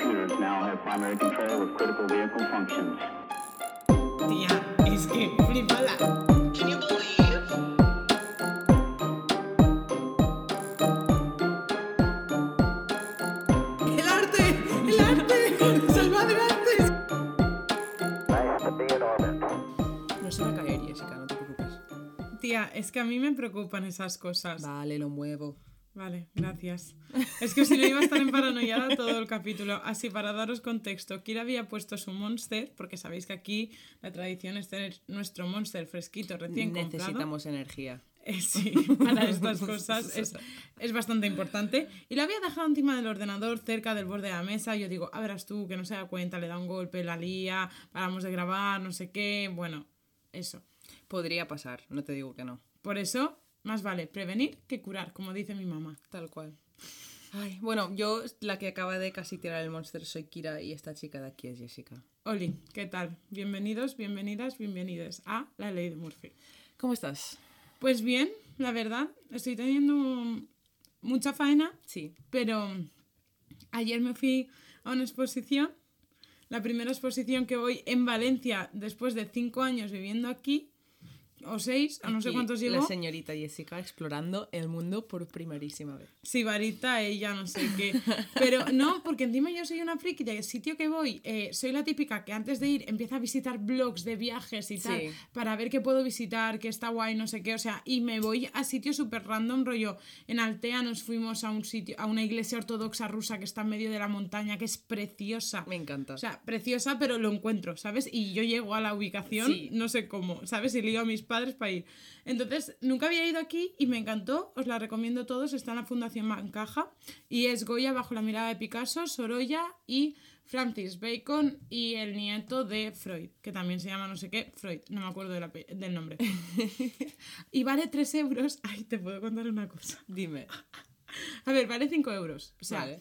computers now have primary control of critical vehicle functions. Tía, es que flipala. Can you believe? ¡El arte! ¡El arte! ¡Salvad el arte! No se va a caer, Jessica, no te preocupes. Tía, es que a mí me preocupan esas cosas. Vale, lo muevo. Vale, gracias. Es que si no iba a estar en paranoiada todo el capítulo. Así, para daros contexto, Kira había puesto su monster, porque sabéis que aquí la tradición es tener nuestro monster fresquito, recién comprado. Necesitamos energía. Eh, sí, para estas cosas es, es bastante importante. Y lo había dejado encima del ordenador, cerca del borde de la mesa. Yo digo, a verás tú, que no se da cuenta, le da un golpe, la lía, paramos de grabar, no sé qué. Bueno, eso. Podría pasar, no te digo que no. Por eso, más vale prevenir que curar, como dice mi mamá. Tal cual. Ay, bueno, yo la que acaba de casi tirar el monster soy Kira y esta chica de aquí es Jessica. Oli, ¿qué tal? Bienvenidos, bienvenidas, bienvenidos a La Ley de Murphy. ¿Cómo estás? Pues bien, la verdad, estoy teniendo mucha faena, Sí. pero ayer me fui a una exposición, la primera exposición que voy en Valencia después de cinco años viviendo aquí, o seis, o no sé cuántos La llevo. señorita Jessica explorando el mundo por primerísima vez. Sibarita, ella, no sé qué. Pero no, porque encima yo soy una friki al sitio que voy, eh, soy la típica que antes de ir empieza a visitar blogs de viajes y tal, Sí. para ver qué puedo visitar, qué está guay, no sé qué. O sea, y me voy a sitios súper random, rollo. En Altea nos fuimos a un sitio, a una iglesia ortodoxa rusa que está en medio de la montaña, que es preciosa. Me encanta. O sea, preciosa, pero lo encuentro, ¿sabes? Y yo llego a la ubicación, Sí. no sé cómo, ¿sabes? Y lío a mis padres para ir. Entonces, nunca había ido aquí y me encantó, os la recomiendo a todos, está en la Fundación Bancaja y es Goya bajo la mirada de Picasso, Sorolla y Francis Bacon y el nieto de Freud, que también se llama no sé qué, Freud, no me acuerdo del, nombre. y vale 3 euros. Ay, te puedo contar una cosa. Dime. A ver, vale 5 euros. O sea, Vale.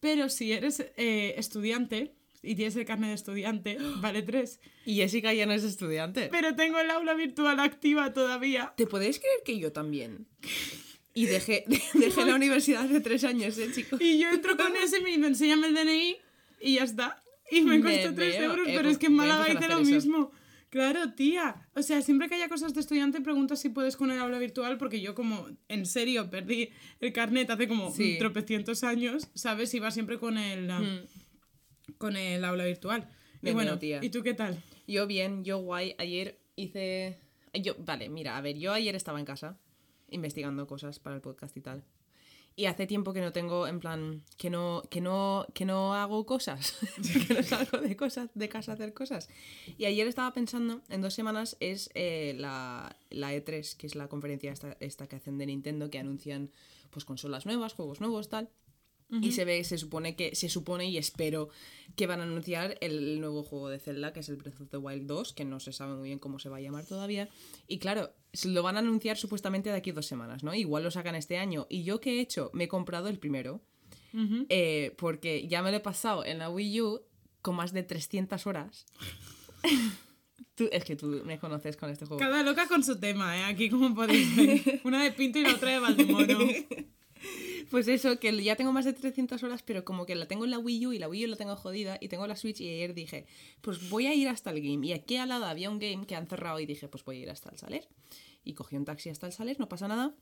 pero si eres eh, estudiante y tienes el carnet de estudiante, vale 3. Y Jessica ya no es estudiante. Pero tengo el aula virtual activa todavía. ¿Te podéis creer que yo también? Y dejé, dejé la universidad hace tres años, ¿eh, chicos? Y yo entro con ese dice, enséñame el DNI y ya está. Y me Me costó 3 veo. euros, Eh, pero pues es que en Málaga hice lo eso. mismo. Claro, tía. O sea, siempre que haya cosas de estudiante, pregunta si puedes con el aula virtual, porque yo como, en serio, perdí el carnet hace como Sí. tropecientos años, ¿sabes? Iba siempre con el, Mm. Con el aula virtual. Y bueno, tía. ¿y tú qué tal? Yo bien, yo guay. Ayer hice... Yo, vale, mira, a ver, yo ayer estaba en casa investigando cosas para el podcast y tal. Y hace tiempo que no tengo, en plan, que no, que no, que no hago cosas, que no salgo de cosas, de casa a hacer cosas. Y ayer estaba pensando, en dos semanas es eh, la, la E3, que es la conferencia esta, esta que hacen de Nintendo, que anuncian pues consolas nuevas, juegos nuevos, tal. Y se ve, se supone que, se supone y espero que van a anunciar el nuevo juego de Zelda, que es el Breath of the Wild 2, que no se sabe muy bien cómo se va a llamar todavía. Y claro, lo van a anunciar supuestamente de aquí a dos semanas, ¿no? Igual lo sacan este año. Y yo qué he hecho, me he comprado el primero, Ujú. eh, porque ya me lo he pasado en la Wii U con más de 300 horas. Tú- es que tú me conoces con este juego. Cada loca con su tema, ¿eh? Aquí como podéis ver. Una de Pinto y la otra de Valdemoro. Pues eso, que ya tengo más de 300 horas, pero como que la tengo en la Wii U y la Wii U la tengo jodida y tengo la Switch y ayer dije, pues voy a ir hasta el game. Y aquí al lado había un game que han cerrado y dije, pues voy a ir hasta el Saler. Y cogí un taxi hasta el Saler, no pasa nada.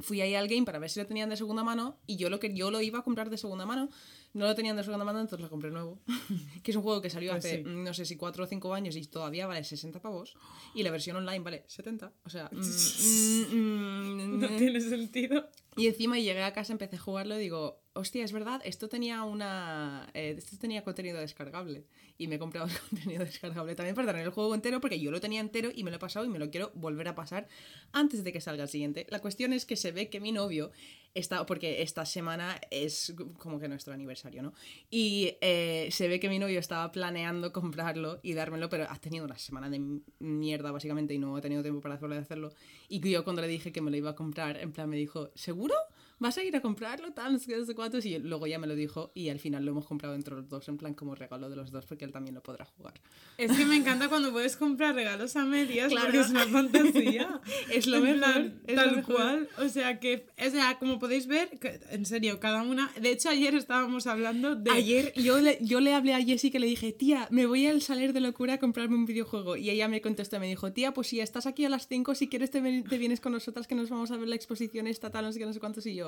Fui ahí al game para ver si lo tenían de segunda mano y yo lo que yo lo iba a comprar de segunda mano, no lo tenían de segunda mano, entonces lo compré nuevo. que es un juego que salió Pues hace sí. mm, no sé si 4 o 5 años y todavía vale 60 pavos y la versión online vale 70, o sea, mm, mm, mm, No tiene sentido. y encima llegué a casa, empecé a jugarlo y digo, hostia, es verdad, esto tenía una. eh, esto tenía contenido descargable. Y me he comprado el contenido descargable también para tener el juego entero, porque yo lo tenía entero y me lo he pasado y me lo quiero volver a pasar antes de que salga el siguiente. La cuestión es que se ve que mi novio está. Porque esta semana es como que nuestro aniversario, ¿no? Y eh, se ve que mi novio estaba planeando comprarlo y dármelo, pero ha tenido una semana de mierda, básicamente, y no ha tenido tiempo para hacerlo de hacerlo. Y yo cuando le dije que me lo iba a comprar, en plan me dijo, ¿seguro? Vas a ir a comprarlo, tal, no sé qué, no sé cuántos. Y luego ya me lo dijo y al final lo hemos comprado entre los dos, en plan como regalo de los dos, porque él también lo podrá jugar. Es que me encanta cuando puedes comprar regalos a medias Claro. porque es una fantasía. Es lo mejor, plan, es lo tal mejor. cual. O sea, que, o sea, como podéis ver, que- en serio, cada una. De hecho, ayer estábamos hablando de. Ayer yo le, yo le hablé a Jessie que le dije, tía, me voy al salir de locura a comprarme un videojuego. Y ella me contestó, me dijo, tía, pues si estás aquí a las 5, si quieres te, ven- te vienes con nosotras que nos vamos a ver la exposición estatal, no sé qué, no sé cuántos. Y yo,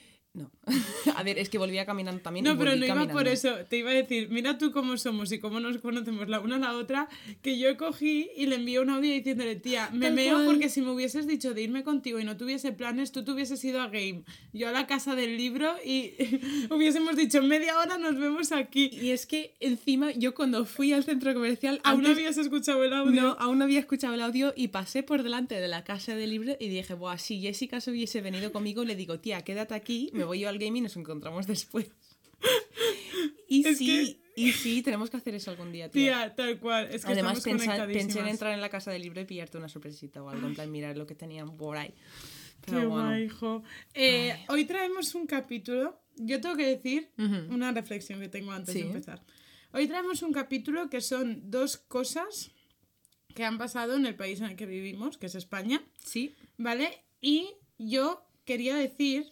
no. a ver, es que volvía caminando también. No, y pero no iba por eso. Te iba a decir, mira tú cómo somos y cómo nos conocemos la una a la otra, que yo cogí y le envié un audio diciéndole, tía, me Tal meo cual. porque si me hubieses dicho de irme contigo y no tuviese planes, tú te hubieses ido a Game, yo a la casa del libro y hubiésemos dicho, en media hora nos vemos aquí. Y es que encima yo cuando fui al centro comercial... ¿Aún no antes- habías escuchado el audio? No, aún no había escuchado el audio y pasé por delante de la casa del libro y dije, Buah, si Jessica se hubiese venido conmigo, le digo, tía, quédate aquí, me voy yo al gaming y nos encontramos después. Y Es sí, y sí, tenemos que hacer eso algún día, tía. Tía, tal cual. Es que Además, pensa- pensé en entrar en la casa del libro y pillarte una sorpresita o algo, en plan, mirar lo que tenían por ahí. Qué Pero bueno. guay, hijo. Eh, hoy traemos un capítulo. Yo tengo que decir Ujú. una reflexión que tengo antes Sí. de empezar. Hoy traemos un capítulo que son dos cosas que han pasado en el país en el que vivimos, que es España, Sí, ¿vale? Y yo quería decir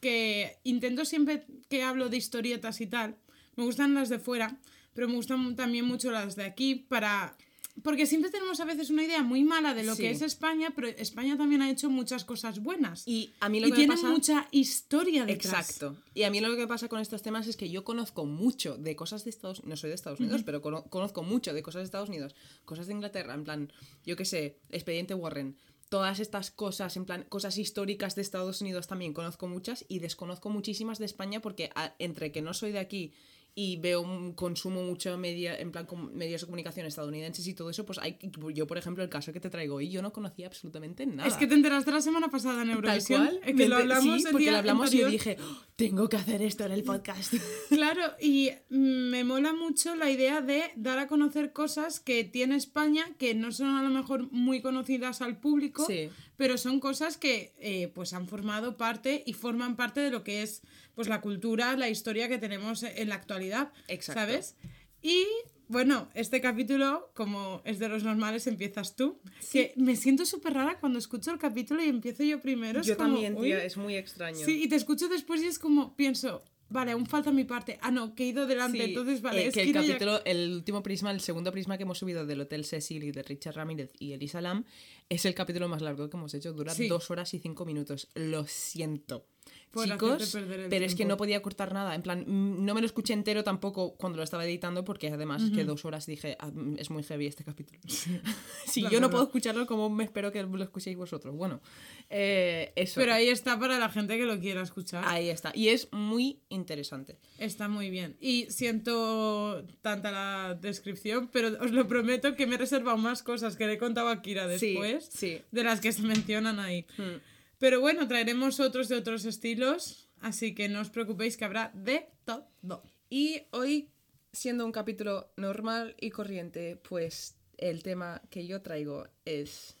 que intento siempre que hablo de historietas y tal, me gustan las de fuera, pero me gustan también mucho las de aquí para... Porque siempre tenemos a veces una idea muy mala de lo Sí. que es España, pero España también ha hecho muchas cosas buenas. y a mí lo Y que tiene pasa... mucha historia detrás. Exacto. Y a mí lo que pasa con estos temas es que yo conozco mucho de cosas de Estados no soy de Estados Unidos, pero cono- conozco mucho de cosas de Estados Unidos, cosas de Inglaterra, en plan, yo qué sé, Expediente Warren, todas estas cosas, en plan, cosas históricas de Estados Unidos también conozco muchas y desconozco muchísimas de España porque entre que no soy de aquí y veo consumo mucho media en plan medios de comunicación estadounidenses y todo eso pues hay yo por ejemplo el caso que te traigo hoy yo no conocía absolutamente nada Es que te enteraste la semana pasada en Tal Eurovisión. cual. eh, me que lo hablamos sí, el porque día lo hablamos y yo dije, "Oh, tengo que hacer esto en el podcast. Claro, y me mola mucho la idea de dar a conocer cosas que tiene España que no son a lo mejor muy conocidas al público, Sí. pero son cosas que eh, pues han formado parte y forman parte de lo que es pues la cultura, la historia que tenemos en la actualidad, Exacto. ¿sabes? Y bueno, este capítulo, como es de los normales, empiezas tú. Que me siento súper rara cuando escucho el capítulo y empiezo yo primero. es Yo como, también, tía, es muy extraño. Sí, y te escucho después y es como, pienso, vale, aún falta mi parte. Ah, no, que he ido delante, Sí, entonces vale, eh, es que que el ya- capítulo, el último prisma, el segundo prisma que hemos subido del Hotel Cecil y de Richard Ramírez y Elisa Lam es el capítulo más largo que hemos hecho, dura Sí. dos horas y cinco minutos. Lo siento. Por Chicos, pero es que no podía cortar nada. En plan, mm, no me lo escuché entero tampoco cuando lo estaba editando, porque además que dos horas dije, "Ah, mm, es muy heavy este capítulo. si La yo no verdad. puedo escucharlo, como me espero que lo escuchéis vosotros? Bueno, eh, eso. Pero ahí está para la gente que lo quiera escuchar. Ahí está. Y es muy interesante. Está muy bien. Y siento tanta la descripción, pero os lo prometo que me he reservado más cosas que le he contado a Kira Sí, después sí. de las que se mencionan ahí. Hmm. Pero bueno, traeremos otros de otros estilos, así que no os preocupéis que habrá de todo. Y hoy, siendo un capítulo normal y corriente, pues el tema que yo traigo es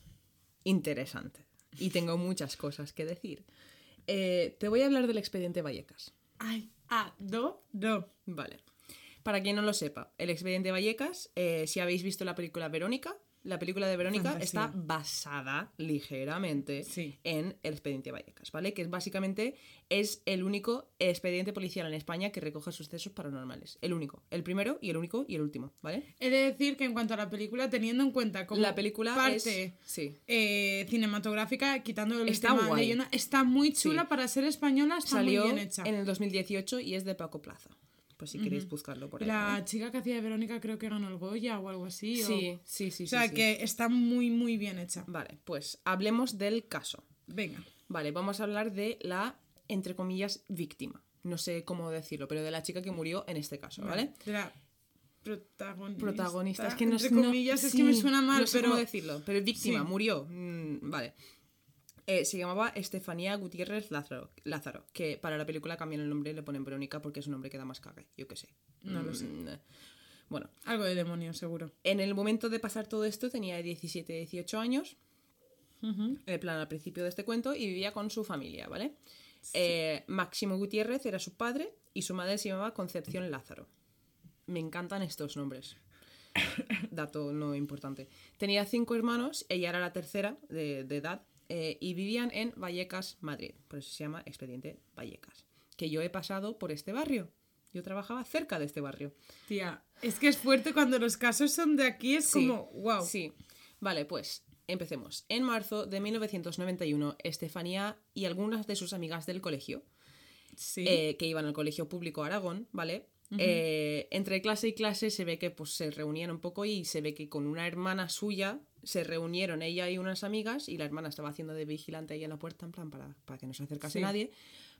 interesante. Y tengo muchas cosas que decir. Eh, te voy a hablar del expediente Vallecas. Ay, ah, do, do. Vale. Para quien no lo sepa, el expediente Vallecas, eh, si habéis visto la película Verónica, la película de Verónica Fantasía. está basada ligeramente Sí. en el expediente Vallecas, ¿vale? Que es básicamente es el único expediente policial en España que recoge sucesos paranormales. El único. El primero y el único y el último, ¿vale? He de decir que en cuanto a la película, teniendo en cuenta como la película parte es... Sí. eh, cinematográfica, quitando el Está tema guay. leyenda, está muy chula Sí. para ser española, está Salió muy bien hecha. en el 2018 y es de Paco Plaza. Pues si queréis buscarlo por ahí. La chica que hacía de Verónica creo que ganó el Goya o algo así. o- Sí, sí, sí. O sea sí, sí. que está muy, muy bien hecha. Vale, pues hablemos del caso. Venga. Vale, vamos a hablar de la, entre comillas, víctima. No sé cómo decirlo, pero de la chica que murió en este caso, ¿vale? De la protagonista. Protagonista, es que no Entre no- comillas, es sí, que me suena mal, no sé pero. cómo decirlo, pero víctima, Sí. murió. mm, vale. Eh, se llamaba Estefanía Gutiérrez Lázaro, Lázaro, que para la película cambian el nombre y le ponen Verónica porque es un nombre que da más cague, yo qué sé. No lo sé. Mm, Bueno, Algo de demonio, seguro. en el momento de pasar todo esto tenía 17, 18 años, en plan al principio de este cuento, y vivía con su familia, ¿vale? Eh, Máximo Gutiérrez era su padre y su madre se llamaba Concepción Lázaro. Me encantan estos nombres. Dato no importante. Tenía cinco hermanos, ella era la tercera de, de edad, eh, y vivían en Vallecas, Madrid. Por eso se llama Expediente Vallecas. Que yo he pasado por este barrio. Yo trabajaba cerca de este barrio. Tía, es que es fuerte cuando los casos son de aquí, es Sí, como, wow. Sí. Vale, pues empecemos. En marzo de 1991, Estefanía y algunas de sus amigas del colegio, Sí. eh, que iban al colegio público Aragón, ¿vale? Eh, entre clase y clase se ve que pues, se reunían un poco y se ve que con una hermana suya se reunieron ella y unas amigas y la hermana estaba haciendo de vigilante ahí en la puerta en plan para, para que no se acercase Sí. nadie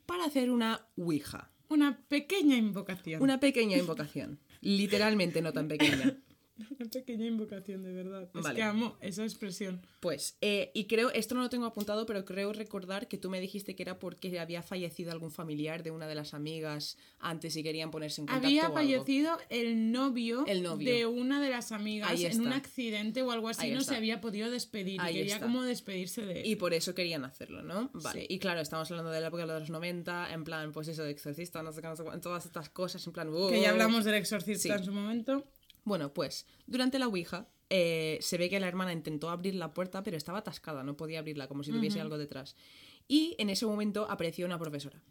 para hacer una ouija. Una pequeña invocación. Una pequeña invocación. Literalmente no tan pequeña. Una pequeña invocación, de verdad. Es Vale. que amo esa expresión. Pues, eh, y creo, esto no lo tengo apuntado, pero creo recordar que tú me dijiste que era porque había fallecido algún familiar de una de las amigas antes y querían ponerse en contacto. Había o algo. fallecido el novio, El novio. de una de las amigas en un accidente o algo así. Ahí no está. se había podido despedir. Ahí y quería está. como despedirse de él. Y por eso querían hacerlo, ¿no? Vale. Sí. Y claro, estamos hablando de la época de los 90, en plan, pues eso, de exorcista, no sé qué, no sé todas estas cosas, en plan. Que ya hablamos del exorcista Sí. en su momento. Bueno, pues, durante la Ouija, eh, se ve que la hermana intentó abrir la puerta, pero estaba atascada, no podía abrirla, como si tuviese algo detrás. Y en ese momento apareció una profesora,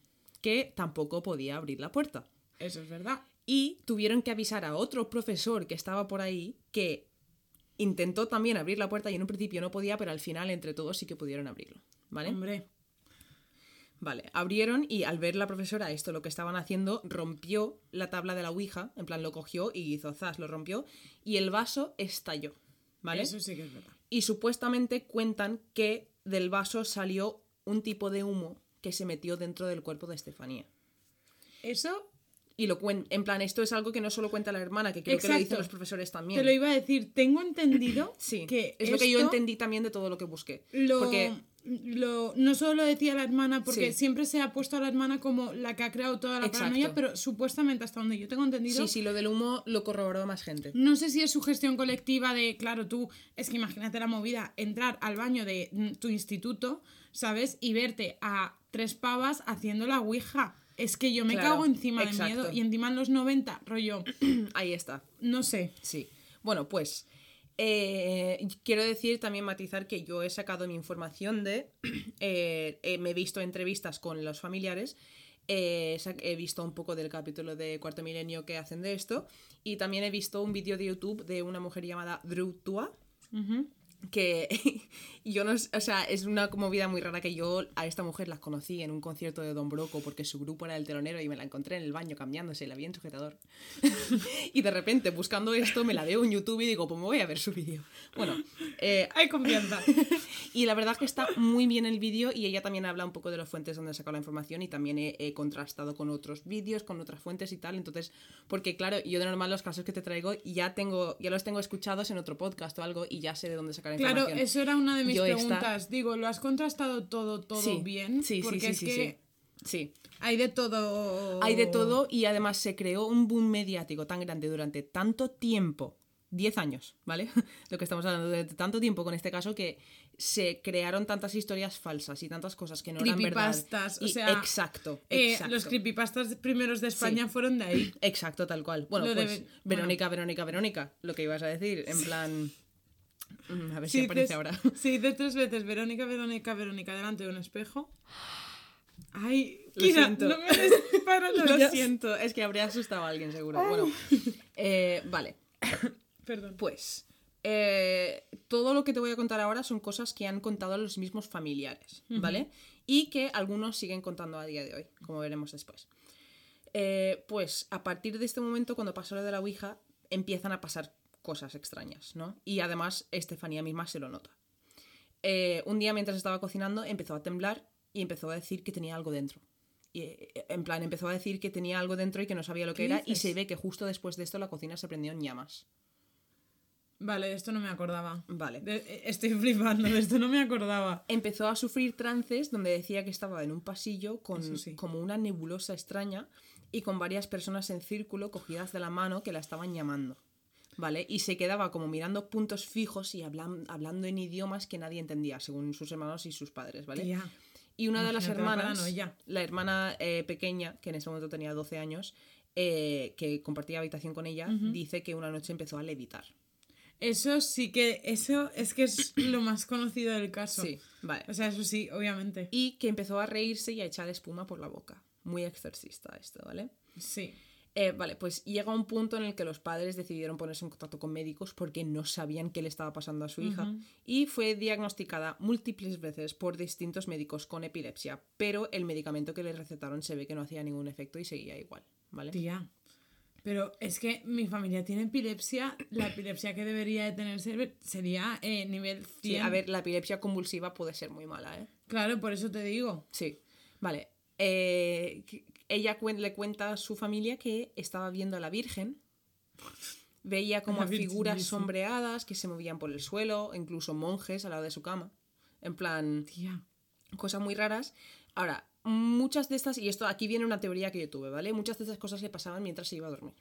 que tampoco podía abrir la puerta. Eso es verdad. Y tuvieron que avisar a otro profesor que estaba por ahí que intentó también abrir la puerta y en un principio no podía, pero al final entre todos sí que pudieron abrirlo. ¿Vale? Hombre. Vale, abrieron y al ver la profesora esto lo que estaban haciendo, rompió la tabla de la Ouija, en plan lo cogió y hizo zas, lo rompió y el vaso estalló. ¿Vale? Eso sí que es verdad. Y supuestamente cuentan que del vaso salió un tipo de humo que se metió dentro del cuerpo de Estefanía. Eso Y lo cuen en plan, esto es algo que no solo cuenta la hermana, que creo que lo dicen los profesores también. te lo iba a decir. Tengo entendido Sí, que es lo que yo entendí también de todo lo que busqué. Lo, Porque lo- no solo lo decía la hermana, porque Sí. siempre se ha puesto a la hermana como la que ha creado toda la Exacto. paranoia, pero supuestamente hasta donde yo tengo entendido, sí, sí, lo del humo lo corroboró más gente. no sé si es su gestión colectiva de, claro, tú, es que imagínate la movida, entrar al baño de mm, tu instituto, ¿sabes? Y verte a tres pavas haciendo la ouija. Es que yo me Claro, cago encima de exacto. miedo. Y encima en los 90, rollo, Ahí está. no sé. Sí. Bueno, pues eh, quiero decir también matizar que yo he sacado mi información de, eh, eh, me he visto entrevistas con los familiares, he visto un poco del capítulo de Cuarto Milenio que hacen de esto y también he visto un vídeo de YouTube de una mujer llamada Drew Tua, Ujú. Que yo no o sea, es una movida muy rara que yo a esta mujer la conocí en un concierto de Don Broco porque su grupo era el telonero y me la encontré en el baño cambiándose, la vi en sujetador. y de repente, buscando esto, me la veo en YouTube y digo, pues me voy a ver su vídeo. Bueno, eh, Hay confianza. y la verdad que está muy bien el vídeo y ella también habla un poco de las fuentes donde sacado la información y también he, he contrastado con otros vídeos, con otras fuentes y tal. Entonces, porque claro, yo de normal los casos que te traigo ya tengo, ya los tengo escuchados en otro podcast o algo y ya sé de dónde sacar Claro, información. eso era una de mis Yo esta- preguntas. Digo, ¿lo has contrastado todo, todo Sí, bien? Sí, sí, Porque sí, es que sí. Hay de todo. Hay de todo y además se creó un boom mediático tan grande durante tanto tiempo, 10 años, ¿vale? Lo que estamos hablando de tanto tiempo con este caso que se crearon tantas historias falsas y tantas cosas que no eran verdad. Creepypastas, o sea, exacto, Eh, exacto. los creepypastas primeros de España fueron de ahí. Exacto, tal cual. Bueno, Lo pues Ve- Verónica, Verónica, Verónica, lo que ibas a decir, en plan... Mm, A ver si Si aparece dices, ahora. si dices tres veces Verónica, Verónica, Verónica delante de un espejo. Ay, Lo Kira, siento. no me Lo siento, es que habría asustado a alguien seguro. Bueno, eh, vale. Perdón. Pues eh, todo lo que te voy a contar ahora son cosas que han contado los mismos familiares, ¿vale? Y que algunos siguen contando a día de hoy, como veremos después. Eh, pues a partir de este momento, cuando pasó lo de la Ouija, empiezan a pasar cosas extrañas, ¿no? Y además Estefanía misma se lo nota. Eh, un día mientras estaba cocinando empezó a temblar y empezó a decir que tenía algo dentro. Y, eh, en plan, empezó a decir que tenía algo dentro y que no sabía lo que ¿Qué era y se ve que justo después de esto la cocina se prendió en llamas. Vale, de esto no me acordaba. Vale. De- eh, estoy flipando, de esto no me acordaba. empezó a sufrir trances donde decía que estaba en un pasillo con sí. como una nebulosa extraña y con varias personas en círculo cogidas de la mano que la estaban llamando. ¿Vale? Y se quedaba como mirando puntos fijos y hablan- hablando en idiomas que nadie entendía, según sus hermanos y sus padres, ¿vale? Tía. Y una de las hermanas, paranoia. la hermana eh, pequeña, que en ese momento tenía 12 años, eh, que compartía habitación con ella, dice que una noche empezó a levitar. Eso sí que, eso es que es lo más conocido del caso. Sí, vale. O sea, eso sí, obviamente. Y que empezó a reírse y a echar espuma por la boca. Muy exorcista esto, ¿vale? Sí. Eh, vale, pues llega un punto en el que los padres decidieron ponerse en contacto con médicos porque no sabían qué le estaba pasando a su hija y fue diagnosticada múltiples veces por distintos médicos con epilepsia, pero el medicamento que le recetaron se ve que no hacía ningún efecto y seguía igual, ¿vale? Tía. Pero es que mi familia tiene epilepsia. La epilepsia que debería de tener ser- sería eh, nivel 100. Sí, a ver, la epilepsia convulsiva puede ser muy mala, ¿eh? Claro, por eso te digo. Sí, vale. Eh, ella cuen- le cuenta a su familia que estaba viendo a la Virgen. Veía como a figuras sombreadas que se movían por el suelo, incluso monjes al lado de su cama. En plan, Tía. cosas muy raras. Ahora, muchas de estas, y esto aquí viene una teoría que yo tuve, ¿vale? Muchas de estas cosas le pasaban mientras se iba a dormir.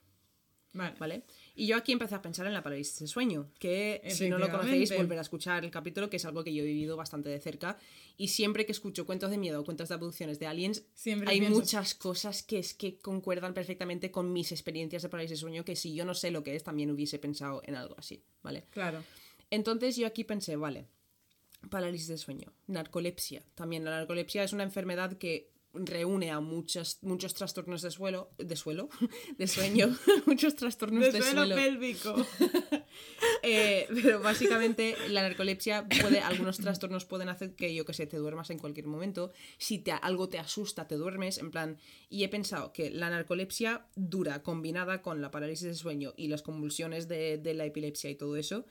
Vale. ¿Vale? Y yo aquí empecé a pensar en la parálisis de sueño, que si no lo conocéis, volver a escuchar el capítulo, que es algo que yo he vivido bastante de cerca. Y siempre que escucho cuentos de miedo o cuentos de abducciones de aliens, Siempre hay pienso- muchas cosas que es que concuerdan perfectamente con mis experiencias de parálisis de sueño, que si yo no sé lo que es, también hubiese pensado en algo así, ¿vale? Claro. Entonces yo aquí pensé, vale, parálisis de sueño, narcolepsia. También la narcolepsia es una enfermedad que reúne a muchos, muchos trastornos de suelo, de suelo, de sueño, muchos trastornos De de, suelo suelo. pélvico. Eh, pero básicamente la narcolepsia puede, algunos trastornos pueden hacer que yo que sé, te duermas en cualquier momento. Si te, algo te asusta, te duermes, en plan. Y he pensado que la narcolepsia dura combinada con la parálisis de sueño y las convulsiones de, de la epilepsia y todo eso.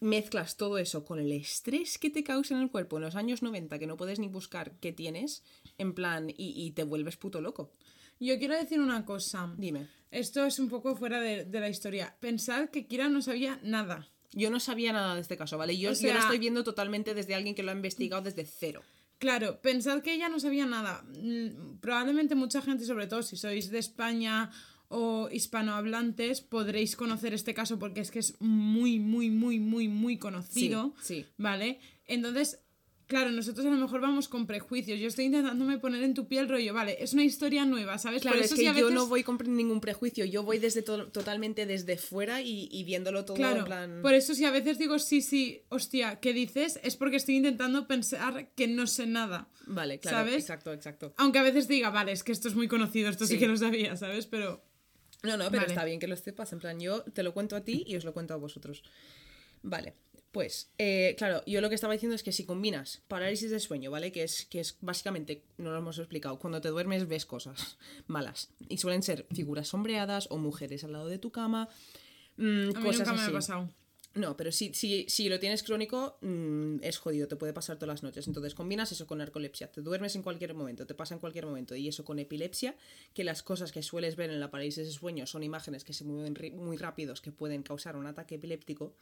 Mezclas todo eso con el estrés que te causa en el cuerpo en los años 90, que no puedes ni buscar qué tienes, en plan, y, y te vuelves puto loco. Yo quiero decir una cosa. Dime. Esto es un poco fuera de, de la historia. Pensad que Kira no sabía nada. Yo no sabía nada de este caso, ¿vale? Yo, O yo lo estoy viendo totalmente desde alguien que lo ha investigado desde cero. Claro, pensad que ella no sabía nada. Mm, Probablemente mucha gente, sobre todo si sois de España o hispanohablantes, podréis conocer este caso porque es que es muy, muy, muy, muy, muy conocido. Sí, sí. ¿Vale? Entonces, claro, nosotros a lo mejor vamos con prejuicios. Yo estoy intentándome poner en tu piel rollo, vale, es una historia nueva, ¿sabes? Claro, Por es que a yo veces- no voy con ningún prejuicio, yo voy desde to- totalmente desde fuera y, y viéndolo todo Claro, en plan... por eso si a veces digo sí, sí, hostia, ¿qué dices? Es porque estoy intentando pensar que no sé nada. Vale, claro, ¿sabes? exacto, exacto. Aunque a veces diga, vale, es que esto es muy conocido, esto sí, Sí. que lo sabía, ¿sabes? Pero No, no, pero Vale. está bien que lo sepas, en plan, yo te lo cuento a ti y os lo cuento a vosotros. Vale, pues, eh, claro, yo lo que estaba diciendo es que si combinas parálisis de sueño, ¿vale? Que es, que es básicamente, no lo hemos explicado, cuando te duermes ves cosas malas. Y suelen ser figuras sombreadas o mujeres al lado de tu cama. mm, a mí cosas nunca me así. ha pasado. No, pero si, si, si lo tienes crónico, mm, es jodido, te puede pasar todas las noches. Entonces combinas eso con narcolepsia, te duermes en cualquier momento, te pasa en cualquier momento, y eso con epilepsia, que las cosas que sueles ver en la parálisis de sueño son imágenes que se mueven muy rápidos que pueden causar un ataque epiléptico.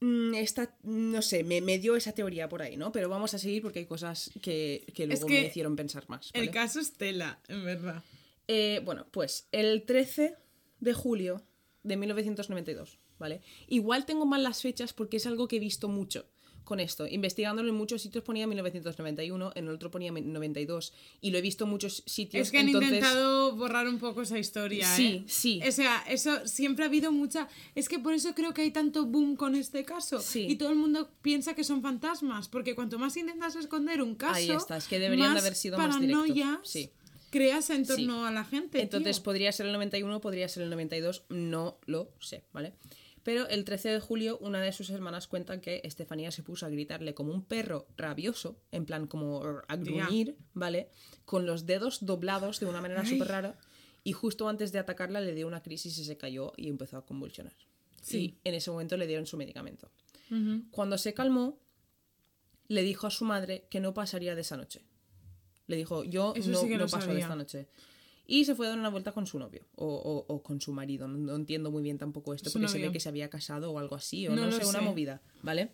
Mm, Esta, no sé, me, me dio esa teoría por ahí, ¿no? Pero vamos a seguir porque hay cosas que, que luego que me hicieron pensar más. El caso es tela, en verdad. Eh, bueno, pues el 13 de julio de 1992, ¿vale? Igual tengo mal las fechas porque es algo que he visto mucho con esto. Investigándolo en muchos sitios ponía 1991, en otro ponía 92 y lo he visto en muchos sitios. Es que han entonces- intentado borrar un poco esa historia, Sí, ¿eh? sí. O sea, eso siempre ha habido mucha. Es que por eso creo que hay tanto boom con este caso. Sí. Y todo el mundo piensa que son fantasmas. Porque cuanto más intentas esconder un caso. Ahí está, es que deberían de más haber sido más directos. paranoias Sí. creas en torno a la gente. Entonces tío. podría ser el 91, podría ser el 92, no lo sé, ¿vale? Pero el 13 de julio una de sus hermanas cuenta que Estefanía se puso a gritarle como un perro rabioso, en plan como a gruñir, ¿vale? Con los dedos doblados de una manera súper rara y justo antes de atacarla le dio una crisis y se cayó y empezó a convulsionar. Sí. Y en ese momento le dieron su medicamento. Cuando se calmó, le dijo a su madre que no pasaría de esa noche. Le dijo, yo Eso no, sí no paso de esta noche. Y se fue a dar una vuelta con su novio o, o- o con su marido. No, no entiendo muy bien tampoco esto, porque se ve que se había casado o algo así, o No sé, una sé. movida, ¿vale?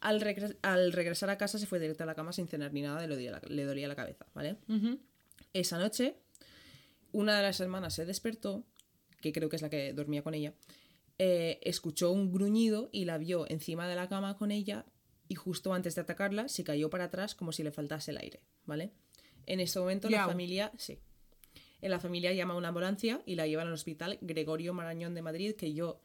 Al, regre- al regresar a casa se fue directo a la cama sin cenar ni nada, le dolía la, le dolía la cabeza, ¿vale? Esa noche, una de las hermanas se despertó, que creo que es la que dormía con ella, eh, escuchó un gruñido y la vio encima de la cama con ella y justo antes de atacarla se cayó para atrás como si le faltase el aire, ¿vale? En este momento la familia, sí. En la familia llama a una ambulancia y la llevan al hospital Gregorio Marañón de Madrid, que yo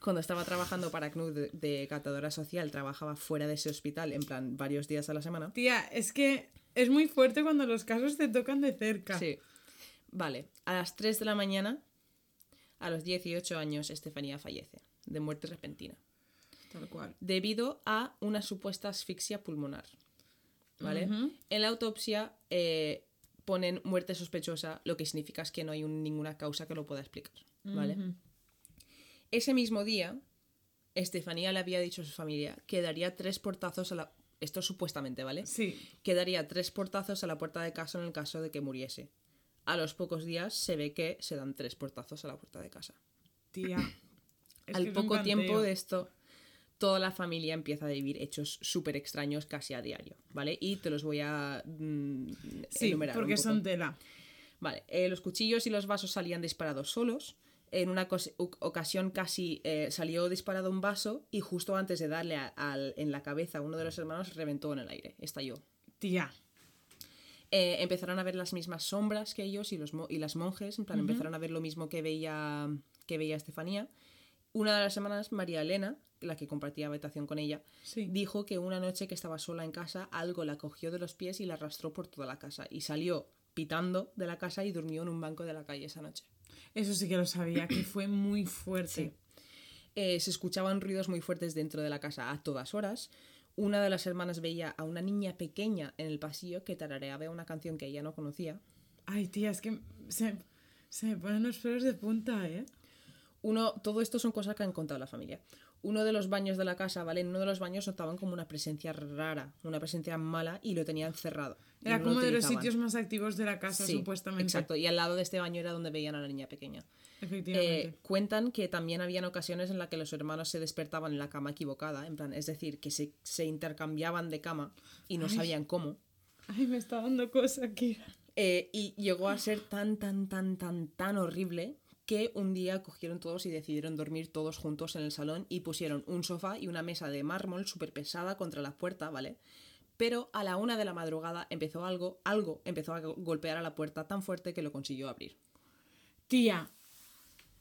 cuando estaba trabajando para CNUD de, de catadora social trabajaba fuera de ese hospital, en plan varios días a la semana. Tía, es que es muy fuerte cuando los casos te tocan de cerca. Sí. Vale, a las 3 de la mañana, a los 18 años, Estefanía fallece, de muerte repentina, Tal cual. debido a una supuesta asfixia pulmonar. ¿Vale? En la autopsia eh, ponen muerte sospechosa, lo que significa es que no hay un- ninguna causa que lo pueda explicar. ¿Vale? Ese mismo día, Estefanía le había dicho a su familia que daría tres portazos a la. Esto supuestamente, ¿vale? Sí. que daría tres portazos a la puerta de casa en el caso de que muriese. A los pocos días se ve que se dan tres portazos a la puerta de casa. Tía. Es Al poco tiempo de esto, toda la familia empieza a vivir hechos súper extraños casi a diario, ¿vale? Y te los voy a mm, Sí, enumerar. un porque poco. son tela. Vale, eh, los cuchillos y los vasos salían disparados solos. En una ocasión casi eh, salió disparado un vaso y justo antes de darle a- al- en la cabeza a uno de los hermanos reventó en el aire, estalló. Tía. eh, empezaron a ver las mismas sombras que ellos y, los mo- y las monjes, en plan, empezaron a ver lo mismo que veía, que veía Estefanía. Una de las semanas, María Elena, la que compartía habitación con ella, Sí. dijo que una noche que estaba sola en casa, algo la cogió de los pies y la arrastró por toda la casa. Y salió pitando de la casa y durmió en un banco de la calle esa noche. Eso sí que lo sabía, que fue muy fuerte. Sí. Eh, se escuchaban ruidos muy fuertes dentro de la casa a todas horas. Una de las hermanas veía a una niña pequeña en el pasillo que tarareaba una canción que ella no conocía. Ay, tía, es que se, se me ponen los pelos de punta, ¿eh? Uno, todo esto son cosas que han contado la familia. Uno de los baños de la casa, ¿vale? En uno de los baños notaban como una presencia rara, una presencia mala y lo tenían cerrado. Era no lo como de los sitios más activos de la casa, Sí, supuestamente. Exacto, y al lado de este baño era donde veían a la niña pequeña. Efectivamente. Eh, cuentan que también habían ocasiones en las que los hermanos se despertaban en la cama equivocada, en plan, es decir, que se, se intercambiaban de cama y no Ay. sabían cómo. Ay, me está dando cosa aquí. Eh, y llegó a ser tan, tan, tan, tan, tan horrible que un día cogieron todos y decidieron dormir todos juntos en el salón y pusieron un sofá y una mesa de mármol súper pesada contra la puerta, ¿vale? Pero a la una de la madrugada empezó algo, algo empezó a go- golpear a la puerta tan fuerte que lo consiguió abrir. Tía,